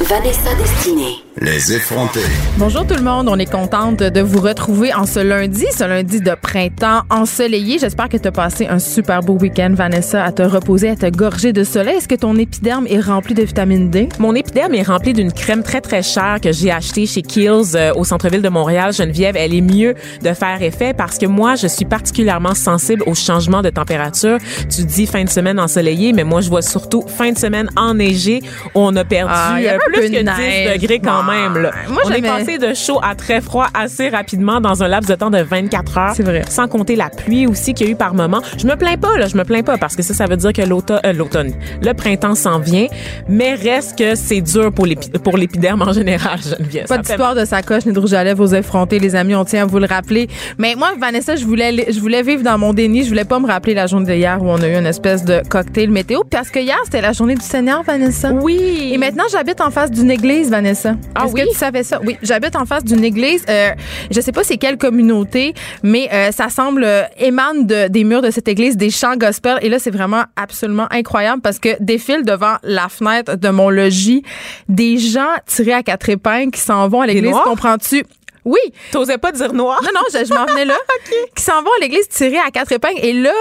Vanessa Destinée. Les effrontés. Bonjour tout le monde, on est contente de vous retrouver en ce lundi, ce lundi de printemps ensoleillé. J'espère que tu as passé un super beau week-end, Vanessa, à te reposer, à te gorger de soleil. Est-ce que ton épiderme est rempli de vitamine D? Mon épiderme est rempli d'une crème très très chère que j'ai achetée chez Kiehl's euh, au centre-ville de Montréal. Geneviève, elle est mieux de faire effet parce que moi, je suis particulièrement sensible aux changements de température. Tu dis fin de semaine ensoleillée, mais moi, je vois surtout fin de semaine enneigée où on a perdu Ah, plus que 10 neige. degrés quand même. Là. Moi, on est passé de chaud à très froid assez rapidement dans un laps de temps de 24 heures. C'est vrai. Sans compter la pluie aussi qu'il y a eu par moment. Je me plains pas, là, je me plains pas parce que ça, ça veut dire que l'automne, euh, l'automne, le printemps s'en vient, mais reste que c'est dur pour l'épi- pour l'épiderme en général, Geneviève. Pas d'histoire de sacoche ni de rouge à lèvres aux effrontés, les amis, on tient à vous le rappeler. Mais moi, Vanessa, je voulais, je voulais vivre dans mon déni. Je voulais pas me rappeler la journée d'hier où on a eu une espèce de cocktail météo. Parce que hier, c'était la journée du Seigneur, Vanessa. Oui. Et maintenant, j'habite en face d'une église, Vanessa? Ah Est-ce oui? que tu savais ça? Oui, j'habite en face d'une église. Euh, je sais pas c'est quelle communauté, mais euh, ça semble euh, émane de- des murs de cette église des chants gospel. Et là, c'est vraiment absolument incroyable parce que défilent devant la fenêtre de mon logis des gens tirés à quatre épingles qui s'en vont à l'église. Comprends-tu? Oui. T'osais pas dire noir? Non, non, je, je m'en venais là. Qui s'en vont à l'église tirés à quatre épingles. Et là,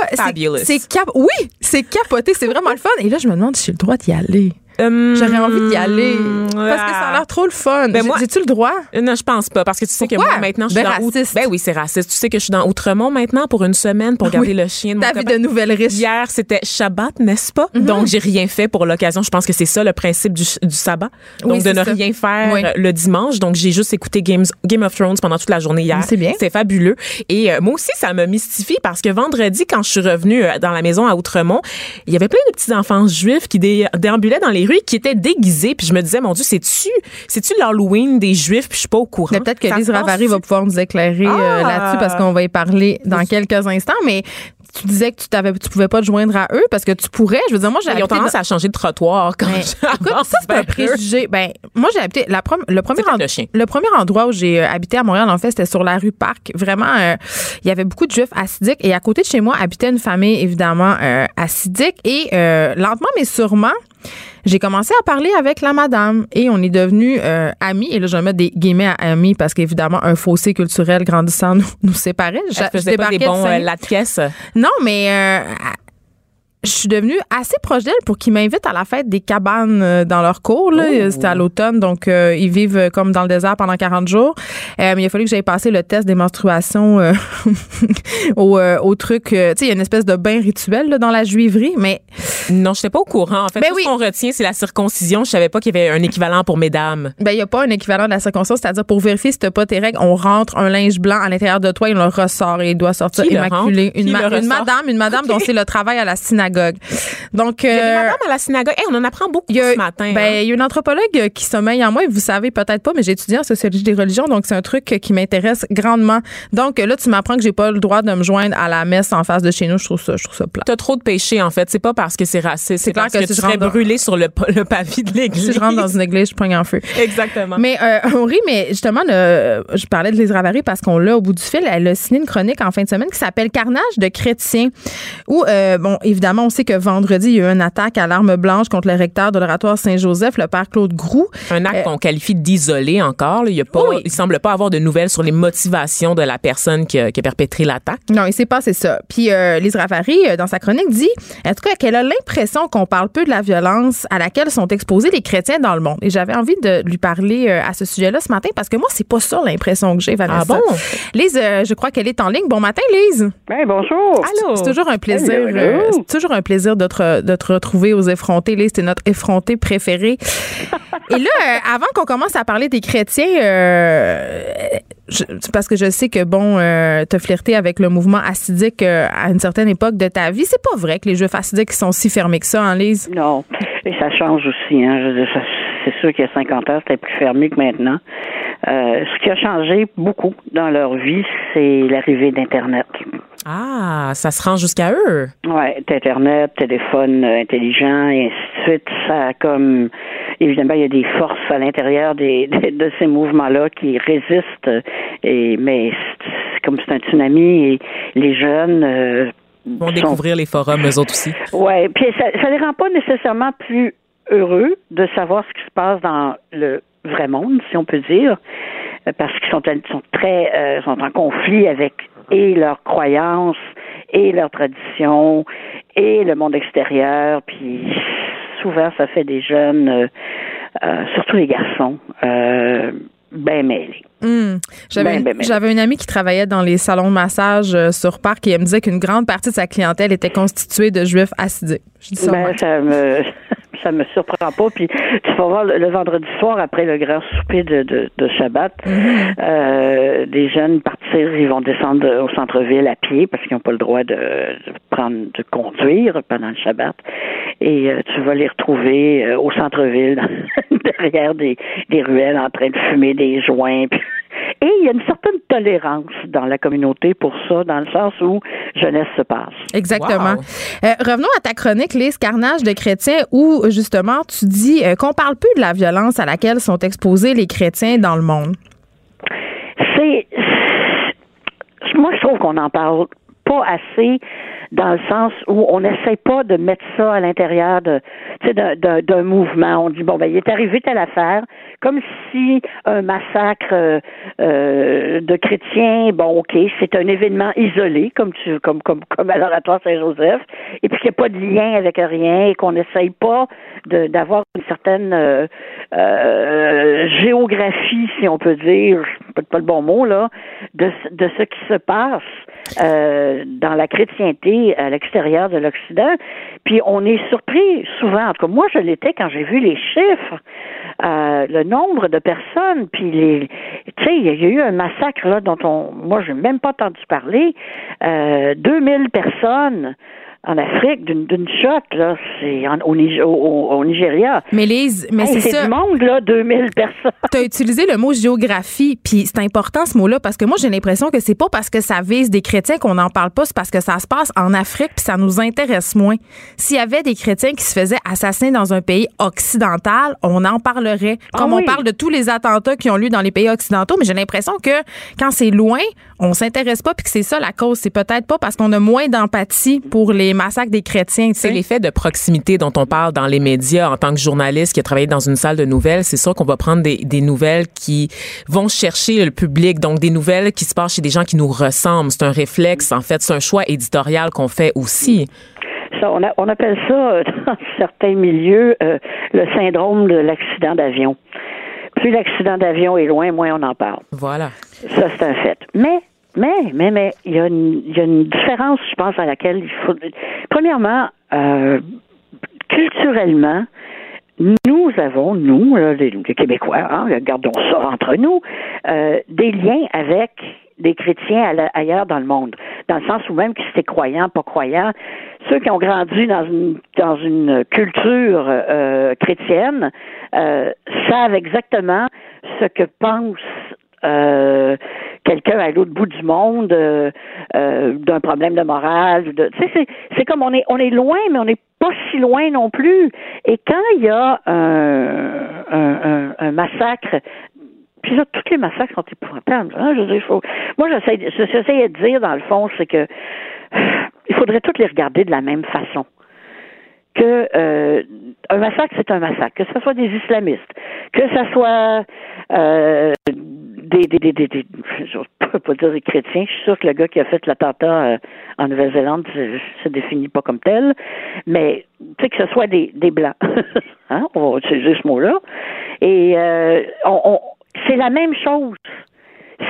c'est cap oui, c'est capoté. C'est vraiment le fun. Et là, je me demande si j'ai le droit d'y aller. J'aurais envie d'y aller. Parce que ça a l'air trop le fun. Ben J'ai-tu le droit? Non, je pense pas, parce que tu sais que moi, maintenant, je suis Ben dans... Out- raciste. Ben oui, c'est raciste. Tu sais que je suis dans Outremont maintenant pour une semaine pour garder Oui. le chien de mon Ta vie de nouvelle riche. Hier, c'était Shabbat, n'est-ce pas? Donc, j'ai rien fait pour l'occasion. Je pense que c'est ça le principe du, du sabbat. Donc, Oui, de ne ça. rien faire Oui. le dimanche. Donc, j'ai juste écouté Games, Game of Thrones pendant toute la journée hier. C'est bien. C'est fabuleux. Et euh, moi aussi, ça me mystifie parce que vendredi, quand je suis revenue euh, dans la maison à Outremont, il y avait plein de petits enfants juifs qui dé- déambulaient dans les rues, qui étaient déguisés. Puis je me disais, mon Dieu, c'est-tu, c'est-tu l'Halloween des juifs? Puis je suis pas au courant. Mais peut-être que Lise Ravary va pouvoir nous éclairer euh, Ah! là-dessus parce qu'on va y parler dans quelques instants. Mais tu disais que tu t'avais, tu pouvais pas te joindre à eux parce que tu pourrais. Je veux dire, moi, j'ai Ils ont habité tendance dans- à changer de trottoir quand Ben, écoute, ça, c'est un préjugé. Ben, moi, j'ai habité. La prom- le, premier le chien. le premier endroit où j'ai euh, habité à Montréal, en fait, c'était sur la rue Parc. Vraiment, euh, il y avait beaucoup de juifs assidiques. Et à côté de chez moi habitait une famille, évidemment, euh, assidique. Et euh, lentement, mais sûrement, j'ai commencé à parler avec la madame. Et on est devenus euh, amis. Et là, je vais mettre des guillemets à amis parce qu'évidemment, un fossé culturel grandissant nous, nous séparait. Je- je faisait pas des de bons euh, la pièce. non, mais euh, je suis devenue assez proche d'elle pour qu'ils m'invitent à la fête des cabanes euh, dans leur cours. Oh. C'était à l'automne, donc euh, ils vivent euh, comme dans le désert pendant 40 jours. Euh, mais il a fallu que j'aille passer le test des menstruations euh, au, au truc. tu sais, il y a une espèce de bain rituel là, dans la juiverie, mais Non, je n'étais pas au courant. En fait, Ben tout oui. ce qu'on retient, c'est la circoncision. Je savais pas qu'il y avait un équivalent pour mesdames. ben il n'y a pas un équivalent de la circoncision, c'est-à-dire pour vérifier si tu pas tes règles, on rentre un linge blanc à l'intérieur de toi, il le ressort et il doit sortir Qui immaculé. Une, ma- madame, une madame dont c'est le travail à la synagogue. Donc, Il y a euh, à la synagogue. Hey, on en apprend beaucoup a, ce matin. ben, hein. il y a une anthropologue qui sommeille en moi, vous savez peut-être pas, mais j'ai étudié en sociologie des religions, donc c'est un truc qui m'intéresse grandement. Donc là, tu m'apprends que j'ai pas le droit de me joindre à la messe en face de chez nous. Je trouve ça, je trouve ça plat. T'as trop de péché, en fait. C'est pas parce que c'est raciste. C'est parce que tu serais dans- brûlé sur le, pa- le pavé de l'église. Si je rentre dans une église, je pogne en feu. Exactement. Mais euh, on rit, mais justement, le- je parlais de Lise Ravary parce qu'on l'a au bout du fil. Elle a signé une chronique en fin de semaine qui s'appelle Carnage de chrétiens. Où, euh, bon, évidemment, on sait que vendredi, il y a eu une attaque à l'arme blanche contre le recteur de l'oratoire Saint-Joseph, le père Claude Groux. un acte Euh, qu'on qualifie d'isolé encore. là. Il y a pas, Oui. il semble pas avoir de nouvelles sur les motivations de la personne qui a, qui a perpétré l'attaque. Non, il s'est passé ça. Puis euh, Lise Ravary, euh, dans sa chronique, dit, en tout cas, qu'elle a l'impression qu'on parle peu de la violence à laquelle sont exposés les chrétiens dans le monde. Et j'avais envie de lui parler euh, à ce sujet-là ce matin parce que moi, c'est pas ça l'impression que j'ai, Vanessa. Ah bon? Lise, euh, je crois qu'elle est en ligne. Bon matin, Lise. Ben, bonjour. Allô? C'est toujours un plaisir. Hello, hello. Toujours un plaisir de te, de te retrouver aux effrontés. Lise, t'es notre effronté préféré. Et là, euh, avant qu'on commence à parler des chrétiens, euh, je- parce que je sais que bon, euh, t'as flirté avec le mouvement acidique euh, à une certaine époque de ta vie. C'est pas vrai que les juifs acidiques sont si fermés que ça, hein, Lise? Non. Et ça change aussi. Hein. C'est sûr qu'il y a 50 ans, c'était plus fermé que maintenant. ce qui a changé beaucoup dans leur vie, c'est l'arrivée d'Internet. Ah, ça se rend jusqu'à eux. Ouais, Internet, téléphone intelligent et ainsi de suite. Ça a comme évidemment il y a des forces à l'intérieur des, de ces mouvements-là qui résistent. Et mais comme c'est un tsunami et les jeunes euh, vont découvrir les forums eux autres aussi. Ouais, puis ça, ça les rend pas nécessairement plus heureux de savoir ce qui se passe dans le vrai monde, si on peut dire, parce qu'ils sont, sont très euh, sont en conflit avec et leurs croyances et leurs traditions et le monde extérieur. Puis souvent, ça fait des jeunes, euh, euh, surtout les garçons, euh, bien mêlés. J'avais, ben, ben, ben. une amie qui travaillait dans les salons de massage sur Parc et elle me disait qu'une grande partie de sa clientèle était constituée de juifs acidiques. Je dis ça, ben, ça me ça me surprend pas. Puis tu vas voir le, vendredi soir après le grand souper de, de, de Shabbat, mm-hmm. euh, des jeunes partir, ils vont descendre au centre-ville à pied parce qu'ils n'ont pas le droit de, prendre de conduire pendant le Shabbat. Et euh, tu vas les retrouver euh, au centre-ville, derrière des, des ruelles en train de fumer des joints. Et il y a une certaine tolérance dans la communauté pour ça, dans le sens où jeunesse se passe. Exactement. Euh, revenons à ta chronique, Lise, Carnage de chrétiens, où justement tu dis euh, qu'on parle plus de la violence à laquelle sont exposés les chrétiens dans le monde. C'est. Moi, je trouve qu'on n'en parle pas assez dans le sens où on n'essaie pas de mettre ça à l'intérieur d'un, mouvement. On dit bon ben il est arrivé telle affaire, comme si un massacre euh, euh, de chrétiens, bon ok, c'est un événement isolé comme tu comme comme comme à l'oratoire Saint-Joseph, et puis qu'il n'y a pas de lien avec rien et qu'on n'essaye pas d'avoir une certaine euh, géographie, si on peut dire, peut pas le bon mot là, de de ce qui se passe euh, dans la chrétienté à l'extérieur de l'Occident. Puis on est surpris souvent, en tout cas moi je l'étais quand j'ai vu les chiffres, euh, le nombre de personnes, puis les, tu sais, il y a eu un massacre là dont on, moi j'ai même pas entendu parler, euh, 2000 personnes en Afrique d'une shot, là, c'est au, au, Nigeria. Mais Lise, mais c'est ça. du monde, là, 2000 personnes. Tu as utilisé le mot géographie, puis c'est important ce mot-là, parce que moi, j'ai l'impression que c'est pas parce que ça vise des chrétiens qu'on n'en parle pas, c'est parce que ça se passe en Afrique, puis ça nous intéresse moins. S'il y avait des chrétiens qui se faisaient assassiner dans un pays occidental, on en parlerait. Ah Comme on parle de tous les attentats qui ont lieu dans les pays occidentaux, mais j'ai l'impression que quand c'est loin, on s'intéresse pas, puis que c'est ça la cause. C'est peut-être pas parce qu'on a moins d'empathie pour les massacres des chrétiens. C'est l'effet de proximité dont on parle dans les médias en tant que journaliste qui a travaillé dans une salle de nouvelles. C'est sûr qu'on va prendre des, des, nouvelles qui vont chercher le public, donc des nouvelles qui se passent chez des gens qui nous ressemblent. C'est un réflexe, en fait, c'est un choix éditorial qu'on fait aussi. Ça, on, a, on, appelle ça, euh, dans certains milieux, euh, le syndrome de l'accident d'avion. Plus l'accident d'avion est loin, moins on en parle. Voilà. Ça, c'est un fait. Mais mais, mais, mais, il y, a une, il y a une différence, je pense, à laquelle il faut. Premièrement, euh, culturellement, nous avons, nous, les, Québécois, hein, gardons ça entre nous, euh, des liens avec des chrétiens ailleurs dans le monde, dans le sens où même que c'était croyant, pas croyant, ceux qui ont grandi dans une dans une culture euh, chrétienne euh, savent exactement ce que pensent euh, quelqu'un à l'autre bout du monde euh, euh, d'un problème de morale. De, tu sais, c'est comme on est on est loin, mais on n'est pas si loin non plus. Et quand il y a un, un, massacre puis là, tous les massacres sont épouvantables. Hein, je veux faut... Moi, j'essaie, j'essaie de dire, dans le fond, c'est que il faudrait tous les regarder de la même façon que euh, un massacre, c'est un massacre, que ce soit des islamistes, que ce soit euh, des, des, des, des, je peux pas dire des chrétiens, je suis sûr que le gars qui a fait l'attentat euh, en Nouvelle-Zélande se, se, définit pas comme tel, mais tu sais que ce soit des, des blancs, hein, on va utiliser ce mot-là, et euh, on, on, c'est la même chose,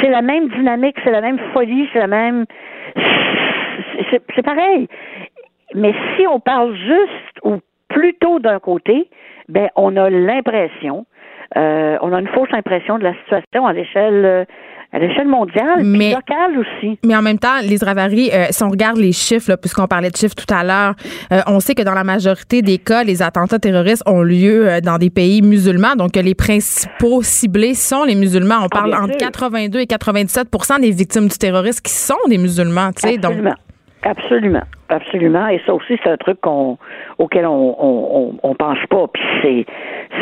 c'est la même dynamique, c'est la même folie, c'est la même, c'est pareil. Mais si on parle juste ou plutôt d'un côté, ben on a l'impression, euh, on a une fausse impression de la situation à l'échelle euh, à l'échelle mondiale, Mais- locale aussi. Mais en même temps, les Ravary, euh, si on regarde les chiffres, puisqu'on parlait de chiffres tout à l'heure, euh, on sait que dans la majorité des cas, les attentats terroristes ont lieu euh, dans des pays musulmans. Donc, les principaux ciblés sont les musulmans. On parle bien entre sûr. 82 et 97% des victimes du terrorisme qui sont des musulmans. Donc, Absolument. Absolument. Et ça aussi, c'est un truc qu'on, auquel on, on, on, on pense pas. Puis c'est,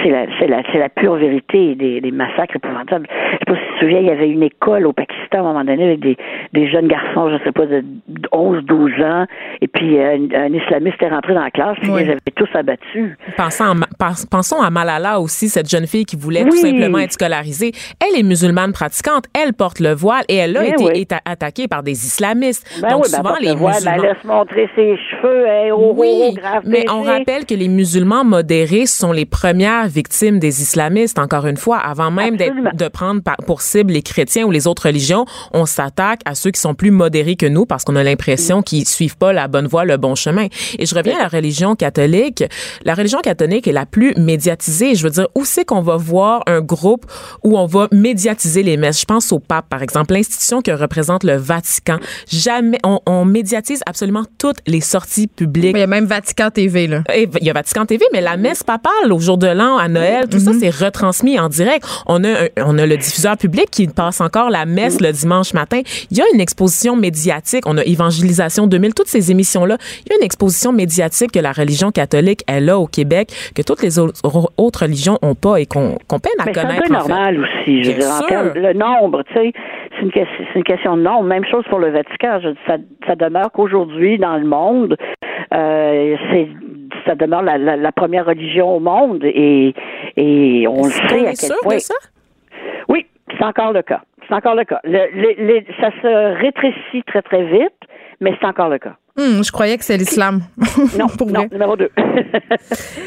c'est la, c'est la, c'est la pure vérité des, des massacres épouvantables. Je sais pas si tu te souviens, il y avait une école au Pakistan à un moment donné avec des, des jeunes garçons, je sais pas, de 11, 12 ans. Et puis, euh, un, un islamiste est rentré dans la classe, Oui. ils les avaient tous abattus. Pensons, à pensons à Malala aussi, cette jeune fille qui voulait tout simplement être scolarisée. Elle est musulmane pratiquante, elle porte le voile et elle a Eh été oui. attaquée par des islamistes. Ben Donc ben, souvent porte les le voile, ben, musulmans. laisse montrer ses cheveux, hein, oh, Oui, oh, oh, grave mais on rappelle que les musulmans modérés sont les premières victimes des islamistes, encore une fois, avant même de prendre pour cible les chrétiens ou les autres religions, on s'attaque à ceux qui sont plus modérés que nous parce qu'on a l'impression Mm. qu'ils suivent pas la bonne voie, le bon chemin. Et je reviens à la religion catholique. La religion catholique est la plus médiatisée. Je veux dire, où c'est qu'on va voir un groupe où on va médiatiser les messes? Je pense au pape, par exemple, l'institution que représente le Vatican. Jamais, on, on médiatise absolument toutes les sorties publiques il y a même Vatican TV, là. et Il y a Vatican TV, mais la messe papale au jour de l'an, à Noël, tout ça, c'est retransmis en direct. On a, un- on a le diffuseur public qui passe encore la messe le dimanche matin. Il y a une exposition médiatique. On a Évangélisation 2000, toutes ces émissions-là. Il y a une exposition médiatique que la religion catholique, elle a au Québec, que toutes les autres, religions ont pas et qu'on peine à Mais c'est un connaître. peu en fait. normal aussi, je veux dire, en sûr. termes le nombre, tu sais, c'est une, question de nombre. Même chose pour le Vatican. Je, ça, ça demeure qu'aujourd'hui, dans le monde, euh, c'est ça demeure la, la, la première religion au monde et, et on le sait à quel sûr point. de ça? Oui, c'est encore le cas. C'est encore le cas. Le- ça se rétrécit très, très vite, mais c'est encore le cas. Hum, je croyais que c'est l'islam. Non, Pour non, vrai. numéro deux.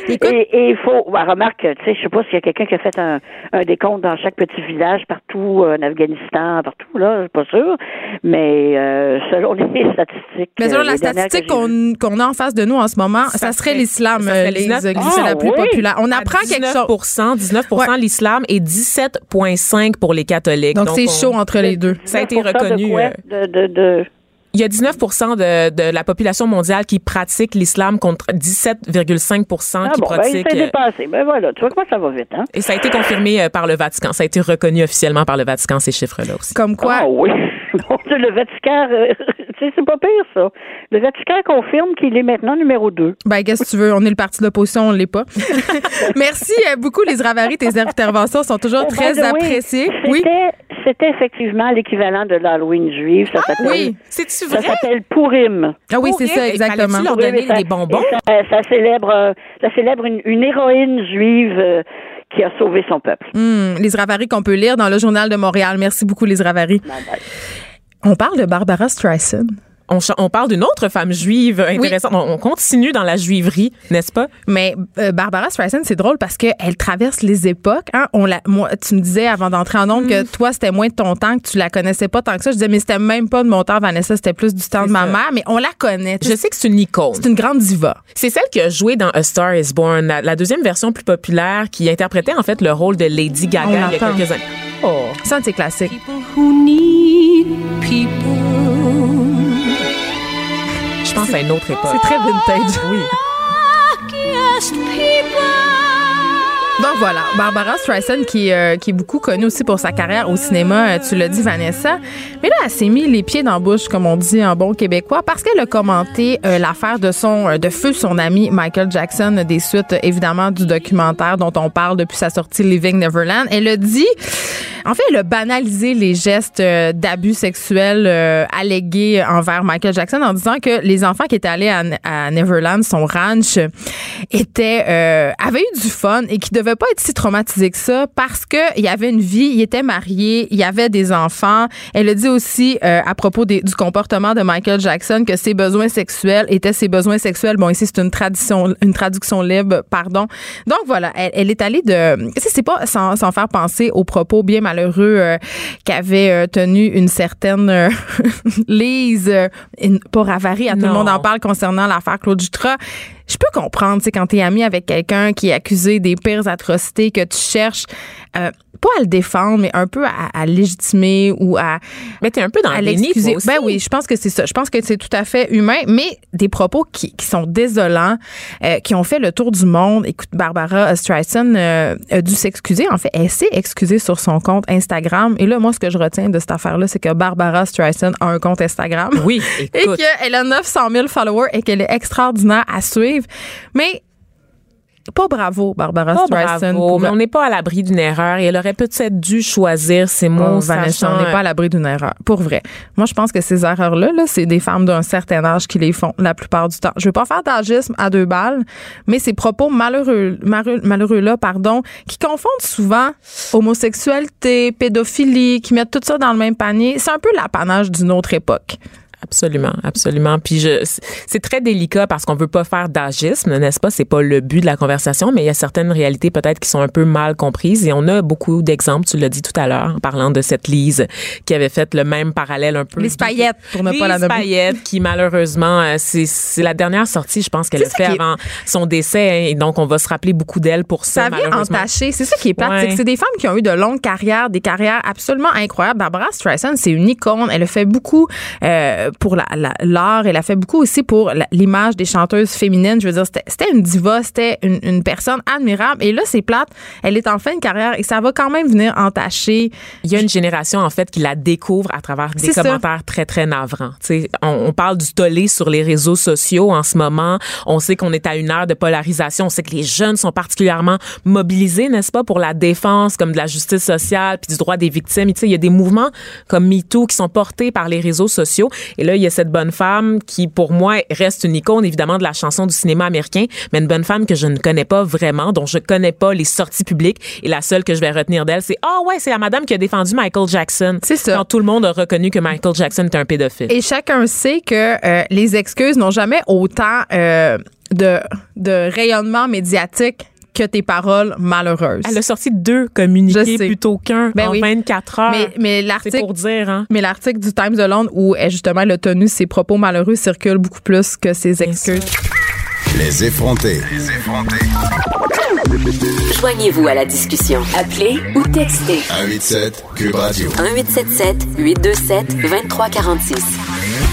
Écoute- et il faut, ouais, remarque, tu sais, je sais pas s'il y a quelqu'un qui a fait un, un décompte dans chaque petit village partout euh, en Afghanistan, partout là, je suis pas sûr, mais euh, selon les statistiques. Mais selon euh, la statistique qu'on a en face de nous en ce moment, ça, Ça serait l'islam, ça serait Lise, 19. qui c'est Ah, la plus oui. populaire. On À apprend quelque chose. 19 19 l'islam et 17,5 pour les catholiques. Donc, c'est chaud entre les deux. Ça a été 19% reconnu. De, quoi? de, de, de- Il y a 19 de, de la population mondiale qui pratique l'islam contre 17,5 Ah qui bon, ben, il pratiquent. s'est dépassé. Ben voilà, tu vois comment ça va vite, hein? et ça a été confirmé euh, par le Vatican. Ça a été reconnu officiellement par le Vatican, ces chiffres-là aussi. Comme quoi, Ah oui. Le Vatican, euh, tu sais, c'est pas pire, ça. Le Vatican confirme qu'il est maintenant numéro 2. Ben, qu'est-ce que tu veux? On est le parti de l'opposition, on l'est pas. Merci beaucoup, les Ravary. Tes interventions sont toujours Oh, très appréciées. Oui. C'était, effectivement l'équivalent de l'Halloween juive. Ça s'appelle, oui. C'est-tu ça vrai? s'appelle Pourim. Ah oui, c'est ça, exactement. leur Oui, donner ça- des bonbons? Ça, ça célèbre, euh, ça célèbre une, une héroïne juive euh, qui a sauvé son peuple. Hum, les Ravary qu'on peut lire dans le Journal de Montréal. Merci beaucoup, les Ravary. On parle de Barbara Streisand. On, parle d'une autre femme juive intéressante. On, on continue dans la juiverie, n'est-ce pas? Mais euh, Barbara Streisand, c'est drôle parce qu'elle traverse les époques. Hein? On la, moi, tu me disais avant d'entrer en ondes Mm. que toi, c'était moins de ton temps, que tu la connaissais pas tant que ça. Je disais, mais c'était même pas de mon temps, Vanessa, c'était plus du temps de ma ça. mère. Mais on la connaît. Je sais que c'est une icône. C'est une grande diva. C'est celle qui a joué dans A Star is Born, la, la deuxième version plus populaire, qui interprétait en fait le rôle de Lady Gaga On il y a quelques années. Oh. Ça, c'est classique. people who need people. Je pense à une autre époque. C'est très vintage. Oui. Donc voilà, Barbara Streisand qui, euh, qui est beaucoup connue aussi pour sa carrière au cinéma, euh, tu l'as dit Vanessa. Mais là, elle s'est mis les pieds dans la bouche, comme on dit en bon québécois, parce qu'elle a commenté euh, l'affaire de son euh, de feu son ami Michael Jackson, des suites euh, évidemment du documentaire dont on parle depuis sa sortie Living Neverland. Elle a dit, en fait, elle a banalisé les gestes d'abus sexuels euh, allégués envers Michael Jackson en disant que les enfants qui étaient allés à, à Neverland, son ranch, étaient avaient eu du fun et qui devaient pas être si traumatisés que ça parce que il y avait une vie, il était marié, il y avait des enfants. Elle a dit aussi euh, à propos des- du comportement de Michael Jackson que ses besoins sexuels étaient ses besoins sexuels. Bon, ici c'est une tradition, une traduction libre, pardon. Donc voilà, elle, elle est allée de, c'est pas sans, sans faire penser aux propos bien malheureux euh, qu'avait euh, tenu une certaine euh, Lise, pas Ravary, à tout le monde en parle concernant l'affaire Claude Jutras. Je peux comprendre, tu sais, quand t'es ami avec quelqu'un qui est accusé des pires atrocités, que tu cherches euh, pas à le défendre, mais un peu à, à légitimer ou à. Mais t'es un peu dans le déni, l'excuser. toi aussi. Ben oui, je pense que c'est ça. Je pense que c'est tout à fait humain, mais des propos qui, qui sont désolants, euh, qui ont fait le tour du monde. Écoute, Barbara Streisand euh, a dû s'excuser. En fait, elle s'est excusée sur son compte Instagram. Et là, moi, ce que je retiens de cette affaire-là, c'est que Barbara Streisand a un compte Instagram. Oui, Et écoute. qu'elle a 900 000 followers et qu'elle est extraordinaire à suivre. Mais pas bravo, Barbara Pas Streisand. bravo, mais on n'est pas à l'abri d'une erreur et elle aurait peut-être dû choisir ses mots. Oh, Vanessa, on n'est pas à l'abri d'une erreur. Pour vrai. Moi, je pense que ces erreurs-là, là, c'est des femmes d'un certain âge qui les font la plupart du temps. Je veux pas faire d'agisme à deux balles, mais ces propos malheureux, malheureux, malheureux-là, pardon, qui confondent souvent homosexualité, pédophilie, qui mettent tout ça dans le même panier, c'est un peu l'apanage d'une autre époque. Absolument, absolument. Puis je, c'est très délicat parce qu'on veut pas faire d'agisme, n'est-ce pas? C'est pas le but de la conversation, mais il y a certaines réalités peut-être qui sont un peu mal comprises et on a beaucoup d'exemples. Tu l'as dit tout à l'heure en parlant de cette Lise qui avait fait le même parallèle un peu. Les paillettes, pour ne pas la nommer. Payette, qui malheureusement, euh, c'est c'est la dernière sortie, je pense qu'elle a fait est- avant son décès, hein, et donc on va se rappeler beaucoup d'elle pour ça. Ça vient entaché. C'est ça qui est plate. Ouais. C'est des femmes qui ont eu de longues carrières, des carrières absolument incroyables. Barbara Streisand, c'est une icône. Elle a fait beaucoup euh, pour la- la- l'art. Elle a fait beaucoup aussi pour la- l'image des chanteuses féminines. Je veux dire, c'était- c'était une diva, c'était une, une personne admirable. Et là, c'est plate. Elle est en fin de carrière et ça va quand même venir entacher. Il y a une génération en fait qui la découvre à travers des ça. commentaires très très navrants. Tu sais, on, on parle du tollé sur les réseaux sociaux en ce moment. On sait qu'on est à une heure de polarisation. On sait que les jeunes sont particulièrement mobilisés, n'est-ce pas, pour la défense comme de la justice sociale puis du droit des victimes. Tu sais, il y a des mouvements comme MeToo qui sont portés par les réseaux sociaux. Et là, il y a cette bonne femme qui, pour moi, reste une icône évidemment de la chanson du cinéma américain, mais une bonne femme que je ne connais pas vraiment, dont je connais pas les sorties publiques. Et la seule que je vais retenir d'elle, c'est ah ouais, c'est la madame qui a défendu Michael Jackson. C'est ça. Quand tout le monde a reconnu que Michael Jackson était un pédophile. Et chacun sait que euh, les excuses n'ont jamais autant euh, de, de rayonnement médiatique que tes paroles malheureuses. Elle a sorti deux communiqués plutôt qu'un Ben en oui. 24 heures. mais l'article pour dire, hein. Mais l'article du Times de Londres où elle, justement elle a tenu ses propos malheureux circule beaucoup plus que ses excuses. Les effrontés. Joignez-vous à la discussion. Appelez ou textez 187 Cube Radio. 1877 827 2346.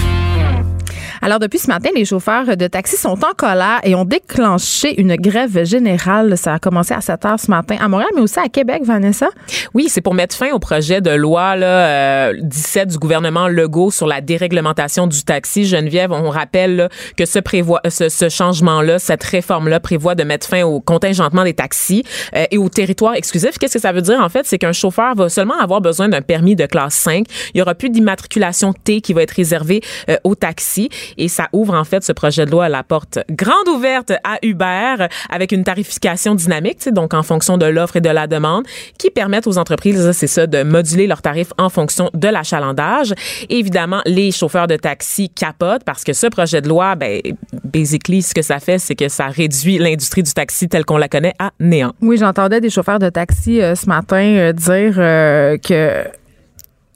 Alors depuis ce matin, les chauffeurs de taxi sont en colère et ont déclenché une grève générale. Ça a commencé à 7 heures ce matin à Montréal, mais aussi à Québec, Vanessa? Oui, c'est pour mettre fin au projet de loi là, euh, 17 du gouvernement Legault sur la déréglementation du taxi. Geneviève, on rappelle là, que ce, prévoit, ce, ce changement-là, cette réforme-là prévoit de mettre fin au contingentement des taxis euh, et au territoire exclusif. Qu'est-ce que ça veut dire en fait? C'est qu'un chauffeur va seulement avoir besoin d'un permis de classe 5. Il y aura plus d'immatriculation T qui va être réservée euh, aux taxis et ça ouvre en fait ce projet de loi à la porte grande ouverte à Uber avec une tarification dynamique, donc en fonction de l'offre et de la demande, qui permettent aux entreprises, c'est ça, de moduler leurs tarifs en fonction de l'achalandage. Évidemment, les chauffeurs de taxi capotent parce que ce projet de loi, ben, basically, ce que ça fait, c'est que ça réduit l'industrie du taxi telle qu'on la connaît à néant. Oui, j'entendais des chauffeurs de taxi euh, ce matin euh, dire euh, que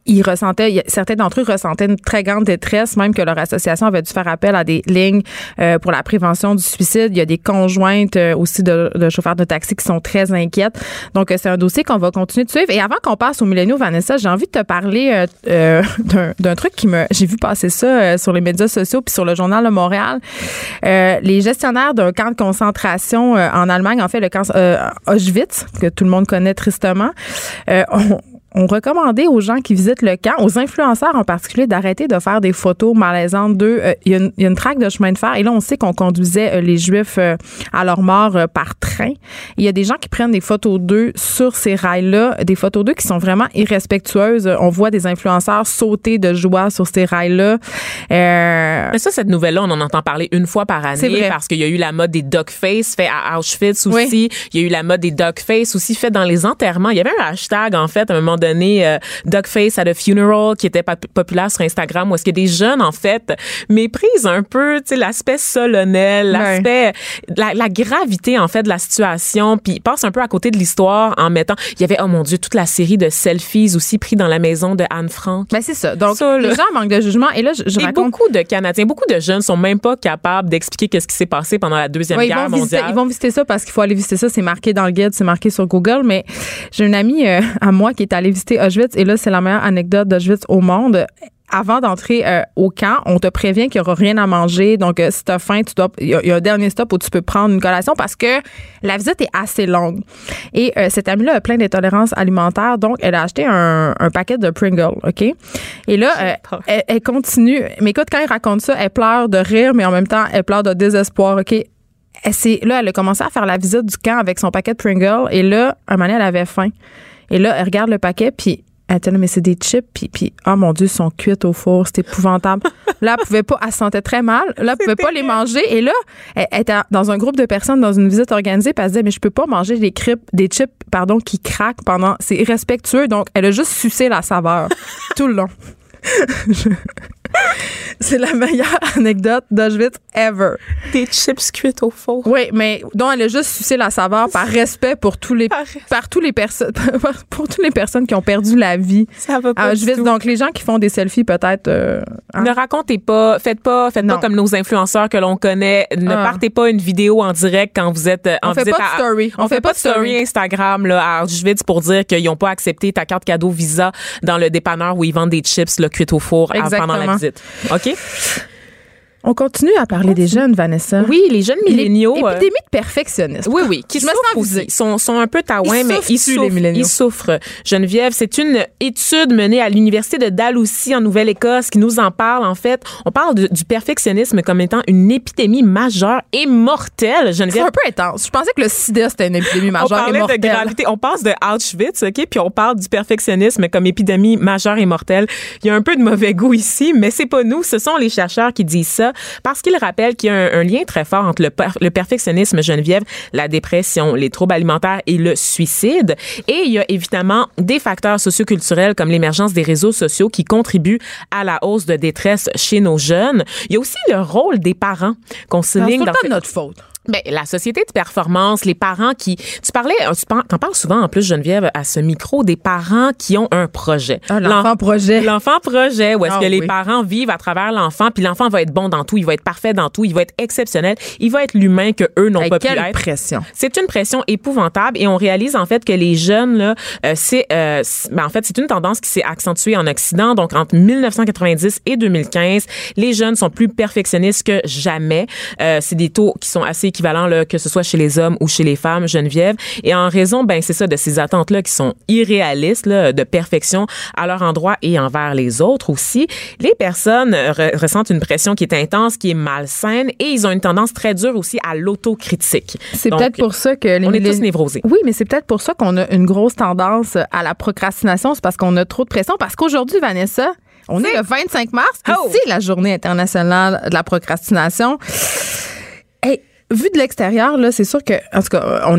ils ressentaient, certains d'entre eux ressentaient une très grande détresse, même que leur association avait dû faire appel à des lignes euh, pour la prévention du suicide. Il y a des conjointes euh, aussi de, de chauffeurs de taxi qui sont très inquiètes. Donc, euh, c'est un dossier qu'on va continuer de suivre. Et avant qu'on passe au milléniaux, Vanessa, j'ai envie de te parler euh, euh, d'un- truc qui me... J'ai vu passer ça euh, sur les médias sociaux puis sur le journal de Montréal. Les gestionnaires d'un camp de concentration en Allemagne, en fait, le camp Auschwitz, que tout le monde connaît tristement, ont, ont recommandé aux gens qui visitent le camp, aux influenceurs en particulier, d'arrêter de faire des photos malaisantes d'eux. Euh, Il y, a une- il y a une traque de chemin de fer et là, on sait qu'on conduisait euh, les Juifs euh, à leur mort par train. Il y a des gens qui prennent des photos d'eux sur ces rails-là, des photos d'eux qui sont vraiment irrespectueuses. On voit des influenceurs sauter de joie sur ces rails-là. Euh, Mais ça, cette nouvelle-là, on en entend parler une fois par année parce qu'il y a eu la mode des dog face fait à Auschwitz Oui. aussi. Il y a eu la mode des dog face aussi fait dans les enterrements. Il y avait un hashtag, en fait, à un moment donné euh, Face at a Funeral qui était pop- populaire sur Instagram où est-ce que des jeunes en fait méprisent un peu tu sais l'aspect solennel, l'aspect la, la gravité en fait de la situation puis passent un peu à côté de l'histoire en mettant il y avait oh mon dieu toute la série de selfies aussi pris dans la maison de Anne Frank. Ben, c'est ça. Donc, Ça, les gens manquent de jugement. Et là, je, je Et raconte. beaucoup de Canadiens, beaucoup de jeunes sont même pas capables d'expliquer qu'est-ce qui s'est passé pendant la deuxième Ouais, guerre visiter, mondiale. ils vont visiter ça parce qu'il faut aller visiter ça. C'est marqué dans le guide, c'est marqué sur Google. Mais j'ai une amie euh, à moi qui est allée visiter Auschwitz et là, c'est la meilleure anecdote d'Auschwitz au monde. Avant d'entrer euh, au camp, on te prévient qu'il n'y aura rien à manger. Donc, euh, si tu as faim, tu dois. Il y, a- il y a un dernier stop où tu peux prendre une collation parce que la visite est assez longue. Et euh, cette amie-là a plein d'intolérances alimentaires. Donc, elle a acheté un, un paquet de Pringles, OK? Et là, euh, elle, elle continue. Mais écoute, quand elle raconte ça, elle pleure de rire, mais en même temps, elle pleure de désespoir, OK? Elle là, elle a commencé à faire la visite du camp avec son paquet de Pringles. Et là, un moment donné, elle avait faim. Et là, elle regarde le paquet, puis elle là, mais c'est des chips, puis, puis oh mon Dieu, ils sont cuites au four, c'est épouvantable. là, elle pouvait pas, elle se sentait très mal. Là, elle pouvait pas les manger. Et là, elle, elle était dans un groupe de personnes dans une visite organisée, puis elle se disait, mais je peux pas manger des, cripes, des chips pardon, qui craquent pendant. C'est irrespectueux. Donc, elle a juste sucé la saveur tout le long. c'est la meilleure anecdote d'Auschwitz ever. Des chips cuites au four. Oui, mais dont elle a juste sucé la saveur par respect pour tous les Par tous les personnes pour toutes les personnes qui ont perdu la vie Ça va à pas du Auschwitz. tout. Donc les gens qui font des selfies peut-être euh, hein. Ne racontez pas, faites pas, faites Non. pas comme nos influenceurs que l'on connaît. Ne Ah. partez pas une vidéo en direct quand vous êtes en On fait visite pas de à- story. On, fait pas de story Instagram là à Auschwitz pour dire qu'ils n'ont pas accepté ta carte cadeau Visa dans le dépanneur où ils vendent des chips là, cuites au four à- pendant la Visite. OK? On continue à parler des jeunes Vanessa. Oui, les jeunes milléniaux. euh, Épidémie de perfectionnisme. Oui, oui, qui Je me sens. Ils sont, sont un peu taouins, mais ils les souffrent. milléniaux. Ils souffrent. Geneviève, c'est une étude menée à l'Université de Dalhousie en Nouvelle-Écosse qui nous en parle, en fait. On parle de- du perfectionnisme comme étant une épidémie majeure et mortelle, C'est Geneviève. un peu intense. Je pensais que le sida c'était une épidémie On majeure et parlait de mortelle. gravité. On passe de Auschwitz, OK? Puis on parle du perfectionnisme comme épidémie majeure et mortelle. Il y a un peu de mauvais goût ici, mais c'est pas nous. Ce sont les chercheurs qui disent ça parce qu'ils rappellent qu'il y a un, un lien très fort entre le, per- le perfectionnisme, Geneviève, la dépression, les troubles alimentaires et le suicide. Et il y a évidemment des facteurs socioculturels comme l'émergence des réseaux sociaux qui contribuent à la hausse de détresse chez nos jeunes. Il y a aussi le rôle des parents qu'on C'est souligne tout le dans temps ces- de notre faute. Ben, la société de performance, les parents qui, tu parlais, tu t'en parles souvent en plus Geneviève à ce micro des parents qui ont un projet. Ah, l'enfant L'en- projet. L'enfant projet, où est-ce Ah que les parents vivent à travers l'enfant, puis l'enfant va être bon dans tout, il va être parfait dans tout, il va être exceptionnel, il va être l'humain que eux n'ont pas pu être. pression. C'est une pression épouvantable et on réalise en fait que les jeunes là, euh, c'est euh, ben, en fait c'est une tendance qui s'est accentuée en Occident. Donc entre 1990 et 2015, les jeunes sont plus perfectionnistes que jamais. Euh, c'est des taux qui sont assez équivalents là, que ce soit chez les hommes ou chez les femmes, Geneviève. Et en raison, ben c'est ça de ces attentes là qui sont irréalistes là, de perfection à leur endroit et envers les autres aussi. Les personnes euh, re- ressentent une pression qui est intense, qui est malsaine et ils ont une tendance très dure aussi à l'autocritique. C'est peut-être pour ça que les on est tous névrosés. Oui, mais c'est peut-être pour ça qu'on a une grosse tendance à la procrastination. C'est parce qu'on a trop de pression. Parce qu'aujourd'hui, Vanessa, on est le 25 mars, Oh! c'est la journée internationale de la procrastination. Vu de l'extérieur, là, c'est sûr que, en tout